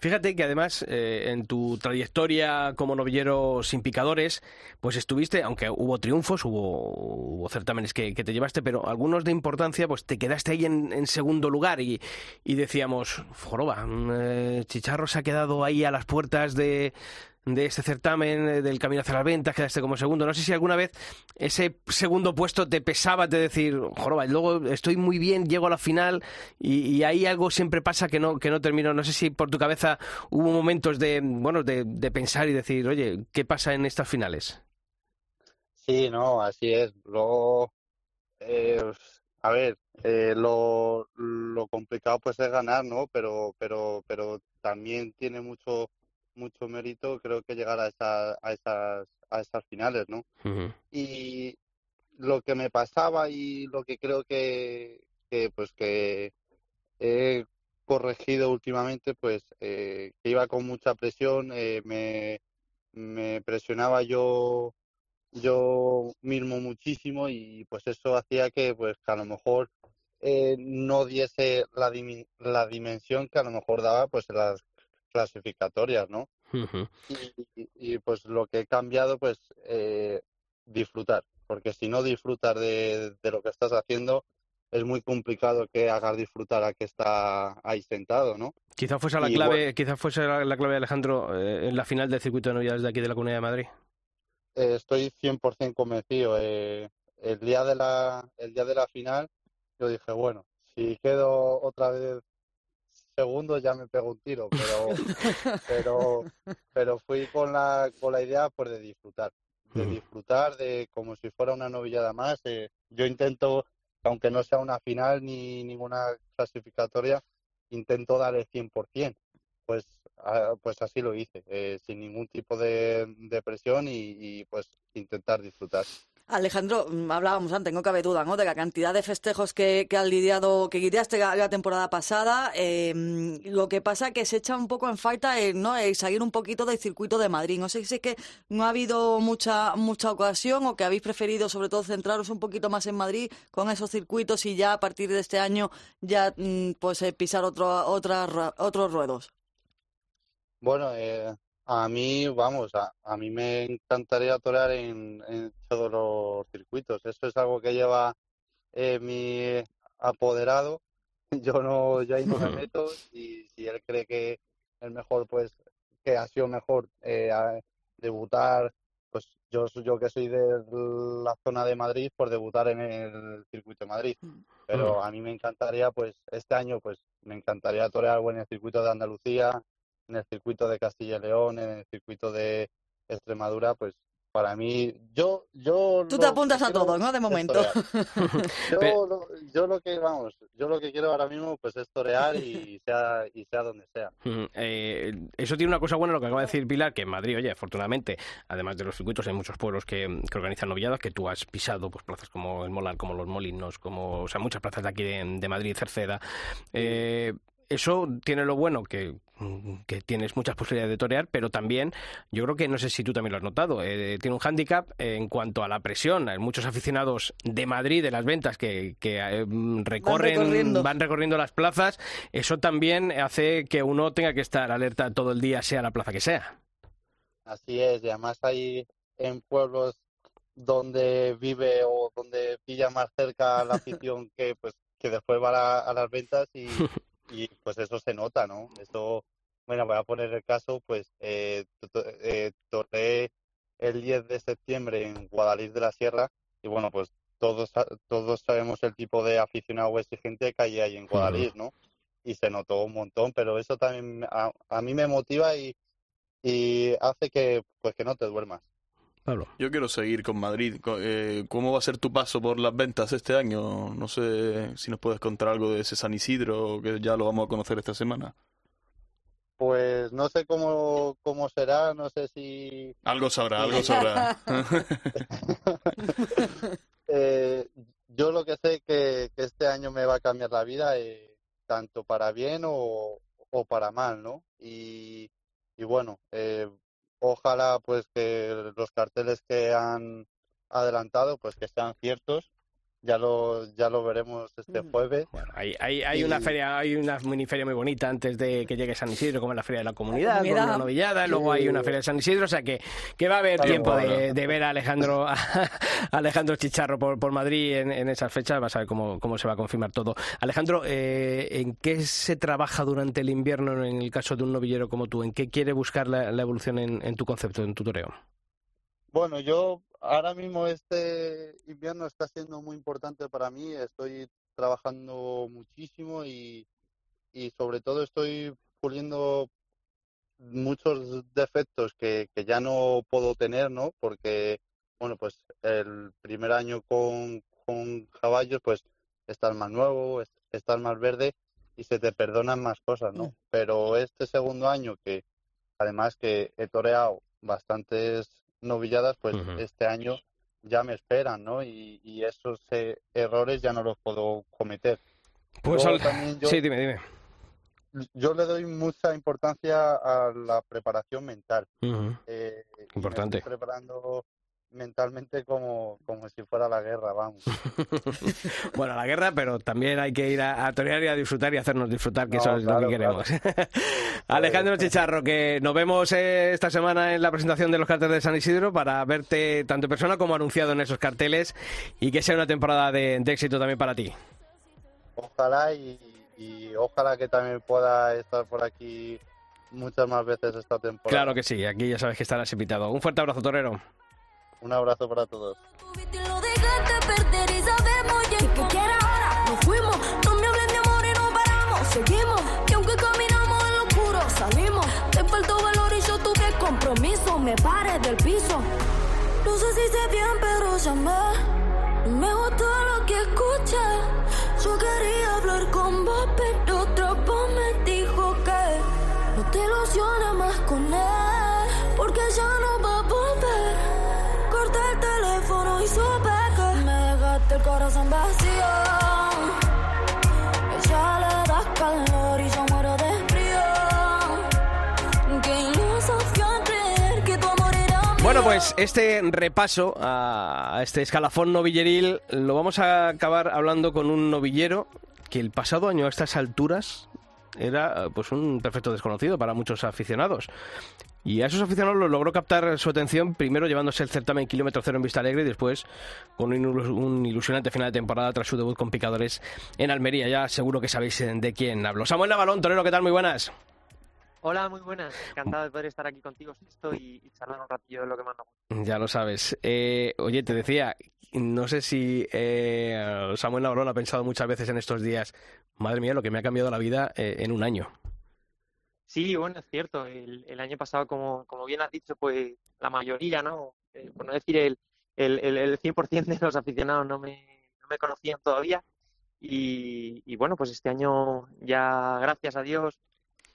[SPEAKER 1] Fíjate que además eh, en tu trayectoria como novillero sin picadores, pues estuviste, aunque hubo triunfos, hubo, hubo certámenes que, te llevaste, pero algunos de importancia, pues te quedaste ahí en, en segundo lugar y, y decíamos, joroba, mm, eh, Chicharro se ha quedado ahí a las puertas de de este certamen, eh, del camino hacia las ventas, quedaste como segundo. No sé si alguna vez ese segundo puesto te pesaba de decir, joroba, luego estoy muy bien, llego a la final y, y ahí algo siempre pasa que no, que no termino. No sé si por tu cabeza hubo momentos de, bueno, de, de pensar y decir, oye, ¿qué pasa en estas finales?
[SPEAKER 11] Sí, no, así es. Luego, eh, a ver, eh, lo, lo complicado pues es ganar, ¿no? Pero, pero, pero también tiene mucho, mucho mérito, creo que llegar a esa, a esas, a esas finales, ¿no? Y lo que me pasaba y lo que creo que, que pues que he corregido últimamente, pues eh, que iba con mucha presión, eh, me, me presionaba yo yo mismo muchísimo y pues eso hacía que pues que a lo mejor eh, no diese la, la dimensión que a lo mejor daba pues en las clasificatorias, ¿no? Y, y- y, pues lo que he cambiado pues eh, disfrutar, porque si no disfrutas de, de lo que estás haciendo es muy complicado que hagas disfrutar a que está ahí sentado, ¿no?
[SPEAKER 1] Quizá fuese la
[SPEAKER 11] Y
[SPEAKER 1] clave, quizá fuese la, la clave, Alejandro, eh, en la final del circuito de novedades de aquí de la Comunidad de Madrid.
[SPEAKER 11] Eh, estoy 100% convencido. Eh, el día de la el día de la final yo dije, bueno, si quedo otra vez segundo ya me pego un tiro, pero pero pero fui con la con la idea pues de disfrutar, de disfrutar de como si fuera una novillada más. Eh, yo intento, aunque no sea una final ni ninguna clasificatoria, intento dar el 100%. Pues pues así lo hice, eh, sin ningún tipo de, de presión y, y, pues intentar disfrutar.
[SPEAKER 5] Alejandro, mm, hablábamos antes, no cabe duda, ¿no? De la cantidad de festejos que, que lidiado, que guiaste la, temporada pasada. Mm, lo que pasa que se echa un poco en falta el, ¿no? el salir un poquito del circuito de Madrid. No sé si es que no ha habido mucha mucha ocasión o que habéis preferido sobre todo centraros un poquito más en Madrid con esos circuitos y ya a partir de este año ya mm, pues eh, pisar otro, otros ruedos.
[SPEAKER 11] Bueno, eh, a mí, vamos, a, a mí me encantaría torear en, en todos los circuitos. Eso es algo que lleva eh, mi apoderado. Yo no, yo ahí no me meto y si él cree que es mejor, pues que ha sido mejor eh, a- debutar, pues yo, yo que soy de la zona de Madrid, por debutar en el circuito de Madrid. Pero a mí me encantaría, pues este año, pues me encantaría torear o en el circuito de Andalucía, en el circuito de Castilla y León, en el circuito de Extremadura, pues para mí, yo, yo
[SPEAKER 5] Tú te apuntas a todo, ¿no? De momento.
[SPEAKER 11] Yo, lo, yo lo que, vamos, yo lo que quiero ahora mismo, pues es torear y sea, y sea donde sea.
[SPEAKER 1] Mm, eh, eso tiene una cosa buena, lo que acaba de decir Pilar, que en Madrid, oye, afortunadamente, además de los circuitos, hay muchos pueblos que, que organizan novilladas, que tú has pisado, pues plazas como el Molar, como los Molinos, como, o sea, muchas plazas de aquí de, de Madrid, Cerceda. Eh, eso tiene lo bueno que, que tienes muchas posibilidades de torear, pero también, yo creo que no sé si tú también lo has notado, eh, tiene un hándicap en cuanto a la presión. Hay muchos aficionados de Madrid, de las ventas, que, que eh, recorren,
[SPEAKER 5] recorriendo.
[SPEAKER 1] van recorriendo las plazas. Eso también hace que uno tenga que estar alerta todo el día, sea la plaza que sea.
[SPEAKER 11] Así es, y además hay en pueblos donde vive o donde pilla más cerca la afición que pues que después va a, la- a las ventas y, y pues eso se nota, ¿no? Eso, bueno, voy a poner el caso, pues eh, eh, toreé el 10 de septiembre en Guadalís de la Sierra y bueno, pues todos, todos sabemos el tipo de aficionado exigente que hay ahí en Guadalís, ¿no? Y se notó un montón, pero eso también a, a mí me motiva y, y hace que, pues, que no te duermas.
[SPEAKER 1] Pablo.
[SPEAKER 4] Yo quiero seguir con Madrid. Eh, ¿Cómo va a ser tu paso por las ventas este año? No sé si nos puedes contar algo de ese San Isidro, que ya lo vamos a conocer esta semana.
[SPEAKER 11] Pues no sé cómo, cómo será, no sé si...
[SPEAKER 4] Algo sabrá, algo sabrá.
[SPEAKER 11] Eh, yo lo que sé que, que este año me va a cambiar la vida, eh, tanto para bien o, o para mal, ¿no? Y, y bueno, eh, ojalá pues que los carteles que han adelantado pues que sean ciertos. Ya lo, ya lo veremos este jueves.
[SPEAKER 1] Hay, hay, hay
[SPEAKER 11] Y-
[SPEAKER 1] una feria, hay una mini feria muy bonita antes de que llegue San Isidro, como es la feria de la comunidad, con una novillada,
[SPEAKER 11] Sí.
[SPEAKER 1] luego hay una feria de San Isidro, o sea que, que va a haber
[SPEAKER 11] Claro,
[SPEAKER 1] tiempo de, de ver a Alejandro, a Alejandro Chicharro por, por Madrid en, en esas fechas, vas a ver cómo, cómo se va a confirmar todo. Alejandro, eh, ¿en qué se trabaja durante el invierno en el caso de un novillero como tú? ¿En qué quiere buscar la, la evolución en, en tu concepto, en tu toreo?
[SPEAKER 11] Bueno, yo ahora mismo este invierno está siendo muy importante para mí. Estoy trabajando muchísimo y, y sobre todo estoy puliendo muchos defectos que, que ya no puedo tener, ¿no? Porque, bueno, pues el primer año con, con caballos, pues estás más nuevo, es- estás más verde y se te perdonan más cosas, ¿no? Pero este segundo año que además que he toreado bastantes novilladas, pues este año ya me esperan, ¿no? Y, y esos eh, errores ya no los puedo cometer.
[SPEAKER 1] Pues al-
[SPEAKER 11] también yo-
[SPEAKER 1] Sí, dime, dime.
[SPEAKER 11] yo le doy mucha importancia a la preparación mental. Eh, me
[SPEAKER 1] Importante.
[SPEAKER 11] estoy preparando mentalmente como, como si fuera la guerra, vamos.
[SPEAKER 1] Bueno, la guerra, pero también hay que ir a, a torear y a disfrutar y hacernos disfrutar, que
[SPEAKER 11] No,
[SPEAKER 1] eso es lo que
[SPEAKER 11] claro,
[SPEAKER 1] queremos. Alejandro Chicharro, que nos vemos eh, esta semana en la presentación de los carteles de San Isidro para verte tanto en persona como anunciado en esos carteles y que sea una temporada de, de éxito también para ti.
[SPEAKER 11] Ojalá y, y ojalá que también pueda estar por aquí muchas más veces esta temporada.
[SPEAKER 1] Claro que sí, aquí ya sabes que estarás invitado. Un fuerte abrazo, torero.
[SPEAKER 11] Un abrazo para todos.
[SPEAKER 12] Lo dejaste perder y sabemos ya que quiera ahora. Nos fuimos, no me hablen de amor y no paramos. Seguimos, y aunque caminamos en lo oscuro, salimos. Te faltó valor y yo tuve compromiso. Me paré del piso. No sé si sé bien, pero llamé. Me gustó lo que escuché. Yo quería hablar con vos, pero otra voz me dijo que no te ilusiones más con él, porque ya no va
[SPEAKER 1] Bueno, pues este repaso a este escalafón novilleril lo vamos a acabar hablando con un novillero que el pasado año a estas alturas era pues un perfecto desconocido para muchos aficionados. Y a esos aficionados lo logró captar su atención, primero llevándose el certamen kilómetro cero en Vista Alegre y después con un, ilus- un ilusionante final de temporada tras su debut con picadores en Almería. Ya seguro que sabéis de quién hablo. Samuel Navalón, torero, ¿qué tal? Muy buenas.
[SPEAKER 14] Hola, muy buenas. Encantado de poder estar aquí contigo, Sisto, y, y charlar un ratillo de lo que mando.
[SPEAKER 1] Ya lo sabes. Eh, oye, te decía, no sé si eh, Samuel Navarón ha pensado muchas veces en estos días, madre mía, lo que me ha cambiado la vida eh, en un año.
[SPEAKER 14] Sí, bueno, es cierto. El, el año pasado, como, como bien has dicho, pues la mayoría, ¿no? Eh, por no decir el, el, el, el 100% de los aficionados no me, no me conocían todavía. Y, y bueno, pues este año ya, gracias a Dios,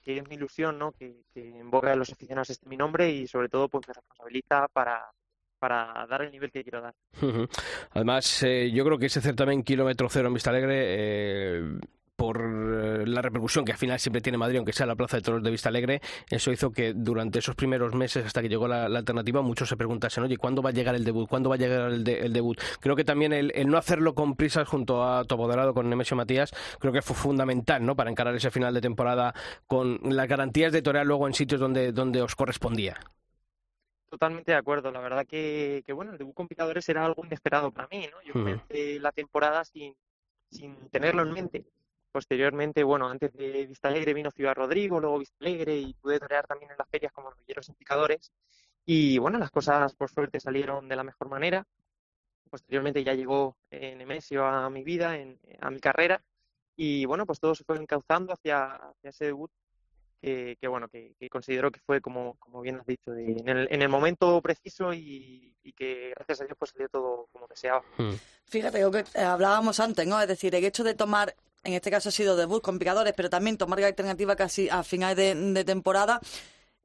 [SPEAKER 14] que es mi ilusión, ¿no? Que, que en boca de los aficionados esté mi nombre y sobre todo pues me responsabiliza para, para dar el nivel que quiero dar.
[SPEAKER 1] Además, eh, yo creo que ese certamen kilómetro cero en Vista Alegre, eh, por eh, la repercusión que al final siempre tiene Madrid, aunque sea la Plaza de Toros de Vista Alegre, eso hizo que durante esos primeros meses, hasta que llegó la, la alternativa, muchos se preguntasen, oye, ¿cuándo va a llegar el debut? ¿Cuándo va a llegar el, de- el debut? Creo que también el, el no hacerlo con prisas junto a Topoderado con Nemesio Matías, creo que fue fundamental, ¿no? Para encarar ese final de temporada con las garantías de torear luego en sitios donde, donde os correspondía.
[SPEAKER 14] Totalmente de acuerdo. La verdad que, que, bueno, el debut con picadores era algo inesperado para mí, ¿no? Yo comencé la temporada sin, sin tenerlo en mente. Posteriormente, bueno, antes de Vista Alegre vino Ciudad Rodrigo, luego Vista Alegre y pude torear también en las ferias como novilleros y picadores. Y bueno, las cosas por suerte salieron de la mejor manera. posteriormente ya llegó eh, Nemesio a mi vida, en, a mi carrera, y bueno, pues todo se fue encauzando hacia, hacia ese debut que, que bueno, que, que, considero que fue, como, como bien has dicho, de, en, el, en, el, momento preciso y, y, que gracias a Dios pues salió todo como deseaba.
[SPEAKER 5] Hmm. Fíjate, lo que eh, hablábamos antes, ¿no? Es decir, el hecho de tomar, en este caso ha sido debut con picadores, pero también tomar la alternativa casi a finales de, de temporada,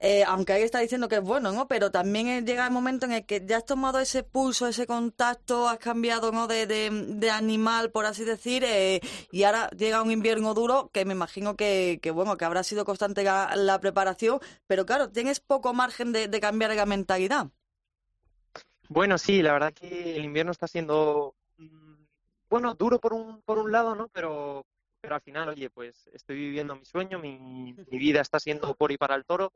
[SPEAKER 5] eh, aunque ahí está diciendo que es bueno, ¿no? Pero también llega el momento en el que ya has tomado ese pulso, ese contacto, has cambiado, ¿no? De, de, animal, por así decir, eh, y ahora llega un invierno duro que me imagino que, que bueno, que habrá sido constante la, preparación, pero claro, tienes poco margen de, de cambiar la mentalidad.
[SPEAKER 14] Bueno, sí, la verdad que el invierno está siendo, mm, bueno, duro por un, por un lado, ¿no? Pero, pero al final, oye, pues estoy viviendo mi sueño, mi, mi vida está siendo por y para el toro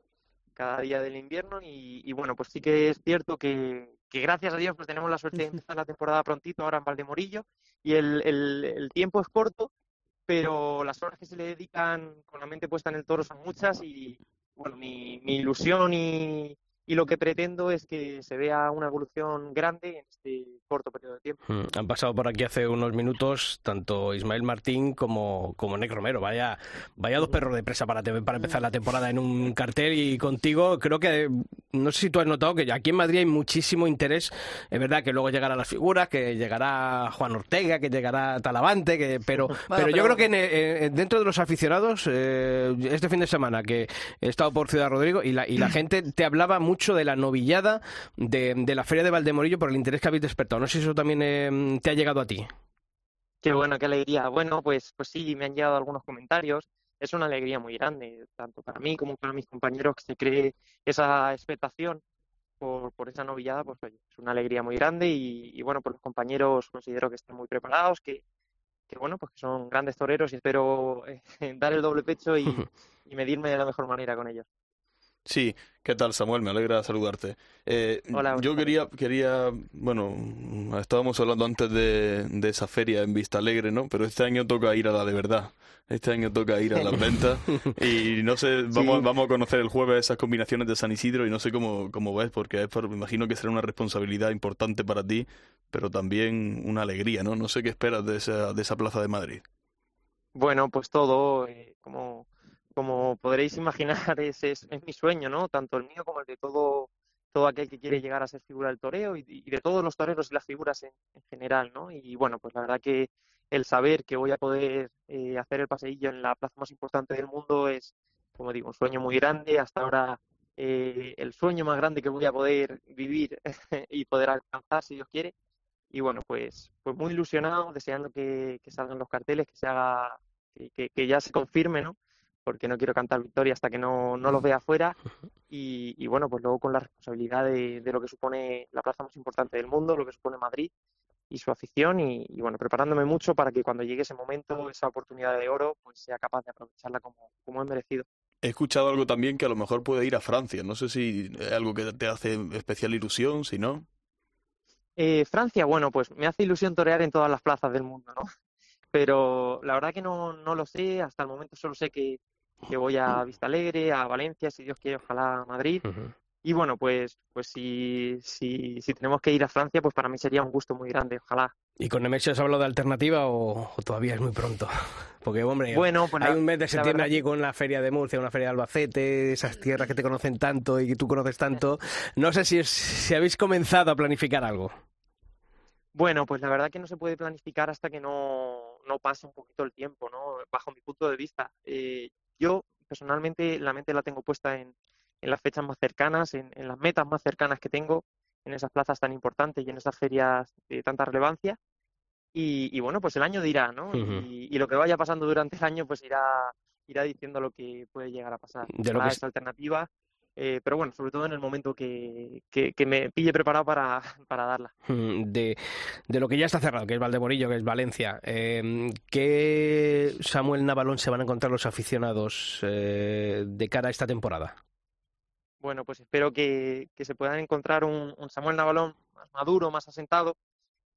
[SPEAKER 14] cada día del invierno y, y, bueno, pues sí que es cierto que, que, gracias a Dios pues tenemos la suerte de empezar la temporada prontito ahora en Valdemorillo y el, el, el, tiempo es corto, pero las horas que se le dedican con la mente puesta en el toro son muchas y bueno, mi, mi ilusión y, y lo que pretendo es que se vea una evolución grande en este corto periodo de tiempo.
[SPEAKER 1] Mm, han pasado por aquí hace unos minutos tanto Ismael Martín como, como Nick Romero. Vaya, vaya dos perros de presa para, para empezar la temporada en un cartel y contigo creo que, no sé si tú has notado que aquí en Madrid hay muchísimo interés. Es verdad que luego llegarán las figuras, que llegará Juan Ortega, que llegará Talavante, que, pero, bueno, pero, pero yo creo que en, en, dentro de los aficionados, eh, este fin de semana que he estado por Ciudad Rodrigo y la, y la gente te hablaba mucho mucho de la novillada de, de, la Feria de Valdemorillo por el interés que habéis despertado. No sé si eso también eh, te ha llegado a ti.
[SPEAKER 14] Qué bueno, qué alegría. Bueno, pues, pues sí, me han llegado algunos comentarios. Es una alegría muy grande, tanto para mí como para mis compañeros, que se cree esa expectación por, por esa novillada, pues oye, es una alegría muy grande y, y bueno, pues los compañeros considero que están muy preparados, que, que bueno, pues que son grandes toreros y espero eh, dar el doble pecho y, y medirme de la mejor manera con ellos.
[SPEAKER 4] Sí, ¿qué tal Samuel? Me alegra saludarte. Eh,
[SPEAKER 14] Hola,
[SPEAKER 4] yo quería, quería, bueno, estábamos hablando antes de, de, esa feria en Vista Alegre, ¿no? Pero este año toca ir a la de verdad. Este año toca ir a las ventas y no sé, vamos, sí. vamos a conocer el jueves esas combinaciones de San Isidro y no sé cómo, cómo ves, porque es por, me imagino que será una responsabilidad importante para ti, pero también una alegría, ¿no? No sé qué esperas de esa, de esa plaza de Madrid.
[SPEAKER 14] Bueno, pues todo, eh, como como podréis imaginar, ese es, es, mi sueño, ¿no? Tanto el mío como el de todo, todo aquel que quiere llegar a ser figura del toreo y, de todos los toreros y las figuras en, en, general, ¿no? Y bueno, pues la verdad que el saber que voy a poder eh, hacer el paseillo en la plaza más importante del mundo es, como digo, un sueño muy grande. Hasta ahora eh, el sueño más grande que voy a poder vivir y poder alcanzar, si Dios quiere. Y bueno, pues, pues muy ilusionado, deseando que, que salgan los carteles, que se haga, que, que ya se confirme, ¿no? Porque no quiero cantar victoria hasta que no, no los vea afuera. Y, y, bueno, pues luego con la responsabilidad de, de, lo que supone la plaza más importante del mundo, lo que supone Madrid y su afición. Y, y, bueno, preparándome mucho para que cuando llegue ese momento, esa oportunidad de oro, pues sea capaz de aprovecharla como, como es merecido.
[SPEAKER 4] He escuchado algo también que a lo mejor puede ir a Francia. No sé si es algo que te hace especial ilusión, si no.
[SPEAKER 14] Eh, Francia, bueno, pues me hace ilusión torear en todas las plazas del mundo, ¿no? Pero la verdad que no, no lo sé. Hasta el momento solo sé que, que voy a Vista Alegre, a Valencia, si Dios quiere, ojalá a Madrid. Uh -huh. Y bueno, pues, pues si, si, si tenemos que ir a Francia, pues para mí sería un gusto muy grande, ojalá.
[SPEAKER 1] ¿Y con Nemesio has hablado de alternativa o, o, todavía es muy pronto? Porque, hombre,
[SPEAKER 14] bueno, pues
[SPEAKER 1] hay un mes de septiembre allí con la Feria de Murcia, una Feria de Albacete, esas tierras que te conocen tanto y que tú conoces tanto. No sé si, es, si habéis comenzado a planificar algo.
[SPEAKER 14] Bueno, pues la verdad que no se puede planificar hasta que no, no pase un poquito el tiempo, ¿no? Bajo mi punto de vista. Eh, yo personalmente la mente la tengo puesta en, en las fechas más cercanas, en, en, las metas más cercanas que tengo, en esas plazas tan importantes y en esas ferias de tanta relevancia. Y, y bueno, pues el año dirá, ¿no? Uh -huh. y, y, lo que vaya pasando durante el año, pues irá, irá diciendo lo que puede llegar a pasar.
[SPEAKER 1] De lo que
[SPEAKER 14] esa alternativa. Eh, pero bueno, sobre todo en el momento que, que, que me pille preparado para, para, darla.
[SPEAKER 1] De, de, lo que ya está cerrado, que es Valdemorillo, que es Valencia, eh, ¿qué Samuel Navalón se van a encontrar los aficionados eh, de cara a esta temporada?
[SPEAKER 14] Bueno, pues espero que, que se puedan encontrar un, un, Samuel Navalón más maduro, más asentado,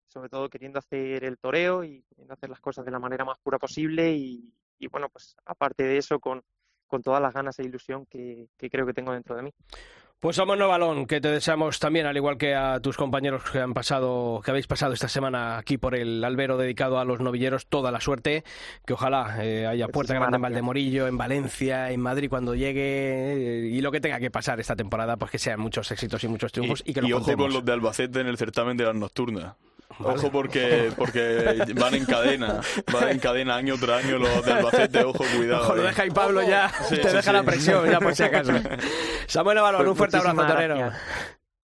[SPEAKER 14] sobre todo queriendo hacer el toreo y queriendo hacer las cosas de la manera más pura posible y, y bueno, pues aparte de eso, con con todas las ganas e ilusión que, que creo que tengo dentro de mí.
[SPEAKER 1] Pues somos No Balón, que te deseamos también, al igual que a tus compañeros que han pasado, que habéis pasado esta semana aquí por el albero dedicado a los novilleros, toda la suerte, que ojalá eh, haya puerta grande en Valdemorillo, en Valencia, en Madrid cuando llegue eh, y lo que tenga que pasar esta temporada, pues que sean muchos éxitos y muchos triunfos y, que lo
[SPEAKER 4] y ojo con los de Albacete en el certamen de las nocturnas. Ojo porque, porque van en cadena, van en cadena año tras año los de Albacete, ojo, cuidado.
[SPEAKER 1] Ojo, lo
[SPEAKER 4] eh.
[SPEAKER 1] deja y Pablo ya,
[SPEAKER 4] Sí,
[SPEAKER 1] te
[SPEAKER 4] sí,
[SPEAKER 1] deja
[SPEAKER 4] sí.
[SPEAKER 1] la presión, ya por si acaso. Samuel
[SPEAKER 14] Pues
[SPEAKER 1] un fuerte abrazo, torero.
[SPEAKER 14] gracias.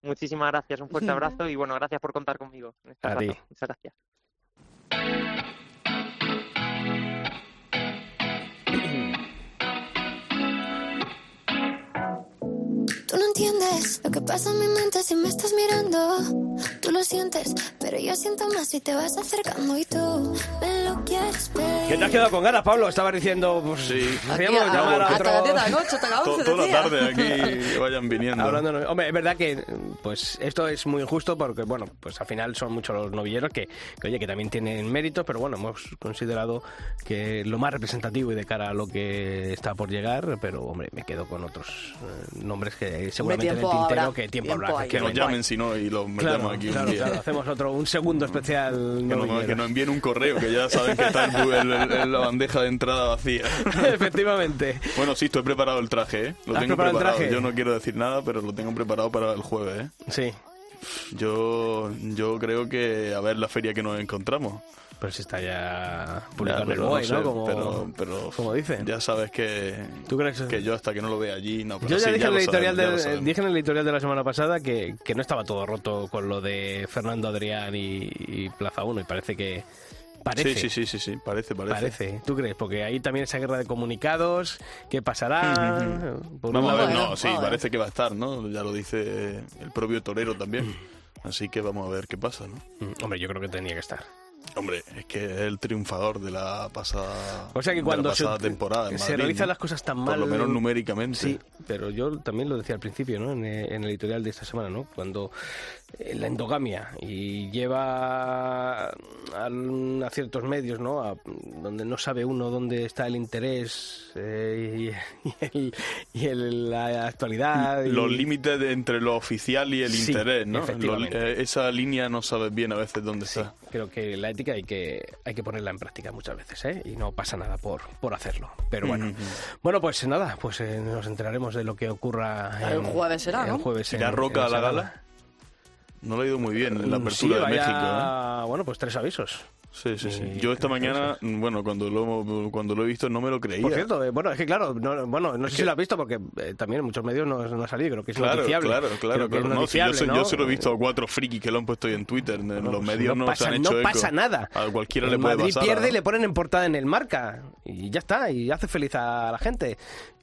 [SPEAKER 14] Muchísimas gracias, un fuerte abrazo y bueno, gracias por contar conmigo. en este
[SPEAKER 1] A ti.
[SPEAKER 14] Muchas gracias.
[SPEAKER 12] Entiendes lo que pasa en mi mente si me estás mirando. Tú lo sientes, pero yo siento más si te vas acercando y tú me lo quieres pedir.
[SPEAKER 1] ¿Qué te has quedado con ganas, Pablo? Estabas diciendo, pues, podríamos
[SPEAKER 5] Aquí a-
[SPEAKER 1] llamar a
[SPEAKER 5] hasta
[SPEAKER 1] otro...
[SPEAKER 5] las 10 de la noche, hasta
[SPEAKER 4] To-
[SPEAKER 5] 11
[SPEAKER 4] Toda la tarde aquí vayan viniendo.
[SPEAKER 1] Hablando Hombre, es verdad que pues esto es muy injusto porque, bueno, pues al final son muchos los novilleros que, que, oye, que también tienen méritos, pero bueno, hemos considerado que lo más representativo y de cara a lo que está por llegar, pero, hombre, me quedo con otros eh, nombres que seguramente en el tintero
[SPEAKER 5] habrá,
[SPEAKER 1] que tiempo,
[SPEAKER 5] tiempo
[SPEAKER 1] habrá.
[SPEAKER 4] Que nos llamen si no y los
[SPEAKER 1] Claro,
[SPEAKER 4] metemos aquí
[SPEAKER 1] claro,
[SPEAKER 4] un día.
[SPEAKER 1] claro, hacemos otro, un segundo especial
[SPEAKER 4] Que nos,
[SPEAKER 1] novillero.
[SPEAKER 4] que nos envíen un correo, que ya saben que está el el- el- la bandeja de entrada vacía.
[SPEAKER 1] Efectivamente.
[SPEAKER 4] Bueno, sí, estoy preparado el traje, ¿eh? Lo
[SPEAKER 1] ¿Has
[SPEAKER 4] tengo
[SPEAKER 1] preparado
[SPEAKER 4] preparado.
[SPEAKER 1] traje?
[SPEAKER 4] Yo no quiero decir nada, pero lo tengo preparado para el jueves, ¿eh?
[SPEAKER 1] Sí.
[SPEAKER 4] Yo, yo creo que a ver la feria que nos encontramos.
[SPEAKER 1] Pero si está ya publicado en el
[SPEAKER 4] no sé,
[SPEAKER 1] ¿no? Como,
[SPEAKER 4] pero, pero
[SPEAKER 1] como dicen.
[SPEAKER 4] ya sabes que,
[SPEAKER 1] ¿Tú crees
[SPEAKER 4] que yo hasta que no lo vea allí, no, pero
[SPEAKER 1] Yo ya dije, en el editorial
[SPEAKER 4] sabemos,
[SPEAKER 1] dije en el editorial de la semana pasada que, que no estaba todo roto con lo de Fernando Adrián y, y Plaza 1 y parece que... Parece.
[SPEAKER 4] Sí, sí, sí, sí, sí, parece, parece.
[SPEAKER 1] Parece. ¿Tú crees? Porque ahí también esa guerra de comunicados, ¿qué pasará? Por
[SPEAKER 4] Vamos a ver, no, sí, parece que va a estar, ¿no? Ya lo dice el propio torero también. Así que vamos a ver qué pasa, ¿no?
[SPEAKER 1] Mm, Hombre, yo creo que tenía que estar.
[SPEAKER 4] Hombre, es que es el triunfador de la pasada,
[SPEAKER 1] O sea que cuando se,
[SPEAKER 4] temporada
[SPEAKER 1] se
[SPEAKER 4] Madrid,
[SPEAKER 1] realizan
[SPEAKER 4] ¿no?
[SPEAKER 1] las cosas tan mal...
[SPEAKER 4] Por lo menos numéricamente.
[SPEAKER 1] Sí, pero yo también lo decía al principio, ¿no? En, eh, en el editorial de esta semana, ¿no? Cuando la endogamia y lleva a, a ciertos medios, ¿no? A- donde no sabe uno dónde está el interés eh, y, y el- y el- la actualidad. y-
[SPEAKER 4] Los límites de- entre lo oficial y el
[SPEAKER 1] Sí,
[SPEAKER 4] interés, ¿no? Lo- eh, esa línea no sabes bien a veces dónde está.
[SPEAKER 1] Creo que la ética hay que, hay que ponerla en práctica muchas veces, ¿eh? Y no pasa nada por, por hacerlo. Pero bueno. Bueno, pues nada, pues eh, nos enteraremos de lo que ocurra.
[SPEAKER 5] El
[SPEAKER 1] en-
[SPEAKER 5] jueves será,
[SPEAKER 1] el jueves
[SPEAKER 4] ¿Irá Roca
[SPEAKER 1] en
[SPEAKER 4] a la gala? No le ha ido muy bien en la
[SPEAKER 1] Mm,
[SPEAKER 4] apertura
[SPEAKER 1] sí,
[SPEAKER 4] de México, ¿eh?
[SPEAKER 1] Bueno, pues tres avisos.
[SPEAKER 4] Sí, sí, sí. Yo esta mañana, bueno, cuando lo, cuando lo he visto no me lo creía.
[SPEAKER 1] Por cierto, eh, bueno, es que claro, no, bueno, no sé si lo has visto porque eh, también en muchos medios no, no ha salido, creo que es
[SPEAKER 4] Claro,
[SPEAKER 1] noticiable.
[SPEAKER 4] claro, claro. claro. No, si yo,
[SPEAKER 1] ¿no?
[SPEAKER 4] yo solo he visto a cuatro frikis que lo han puesto hoy en Twitter. En los
[SPEAKER 1] pues
[SPEAKER 4] medios no,
[SPEAKER 1] pasa,
[SPEAKER 4] se han
[SPEAKER 1] no
[SPEAKER 4] hecho eco.
[SPEAKER 1] pasa nada.
[SPEAKER 4] A cualquiera
[SPEAKER 1] El
[SPEAKER 4] le puede
[SPEAKER 1] Madrid
[SPEAKER 4] pasar.
[SPEAKER 1] pierde y le ponen en portada en el marca. Y ya está, y hace feliz a la gente.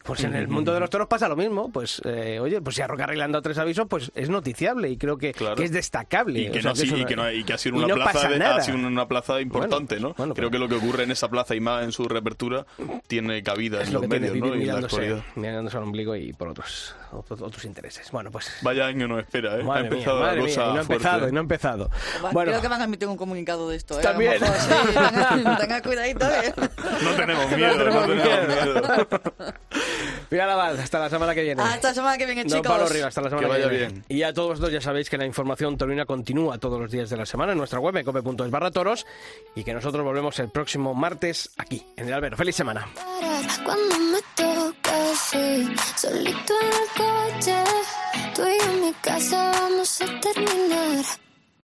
[SPEAKER 1] Pues en el mundo de los toros pasa lo mismo. Pues, eh, oye, pues si a Roca Rey le han dado tres avisos, pues es noticiable y creo que, que es destacable.
[SPEAKER 4] Y que,
[SPEAKER 1] sea,
[SPEAKER 4] no, sí,
[SPEAKER 1] es una-
[SPEAKER 4] y que, no- y que ha sido una
[SPEAKER 1] no
[SPEAKER 4] plaza
[SPEAKER 1] pasa
[SPEAKER 4] de-
[SPEAKER 1] nada.
[SPEAKER 4] ha sido una plaza importante, ¿no?
[SPEAKER 1] bueno,
[SPEAKER 4] Creo que lo que ocurre en esa plaza y más en su reapertura tiene cabida en
[SPEAKER 1] lo
[SPEAKER 4] los medios, ¿no? Y en la actualidad.
[SPEAKER 1] mirándose al ombligo y por otros, otros, intereses. Bueno, pues...
[SPEAKER 4] Vaya año nos espera, ¿eh?
[SPEAKER 1] Madre
[SPEAKER 4] ha empezado
[SPEAKER 1] mía,
[SPEAKER 4] la
[SPEAKER 1] madre mía,
[SPEAKER 4] cosa
[SPEAKER 1] y no ha empezado, y no ha empezado.
[SPEAKER 5] Va-
[SPEAKER 1] Bueno,
[SPEAKER 5] Creo que van a emitir un comunicado de esto, ¿eh?
[SPEAKER 1] También.
[SPEAKER 5] Tenga, cuidadito, ¿eh?
[SPEAKER 4] No tenemos
[SPEAKER 1] No
[SPEAKER 4] miedo, no
[SPEAKER 1] tenemos
[SPEAKER 4] tenemos
[SPEAKER 1] miedo.
[SPEAKER 4] miedo.
[SPEAKER 1] Mira la hasta la semana que viene.
[SPEAKER 5] Hasta la semana que viene, chicos.
[SPEAKER 1] Pablo Rivas, hasta la semana
[SPEAKER 4] Que
[SPEAKER 1] que,
[SPEAKER 4] vaya
[SPEAKER 1] viene.
[SPEAKER 4] bien.
[SPEAKER 1] Y a todos vosotros ya sabéis que la información taurina continúa todos los días de la semana en nuestra web, cope.es barra toros, y que nosotros volvemos el próximo martes aquí, en el Albero. ¡Feliz semana!
[SPEAKER 12] parar cuando me toca así, solito en noche, tú y yo en mi casa vamos a terminar.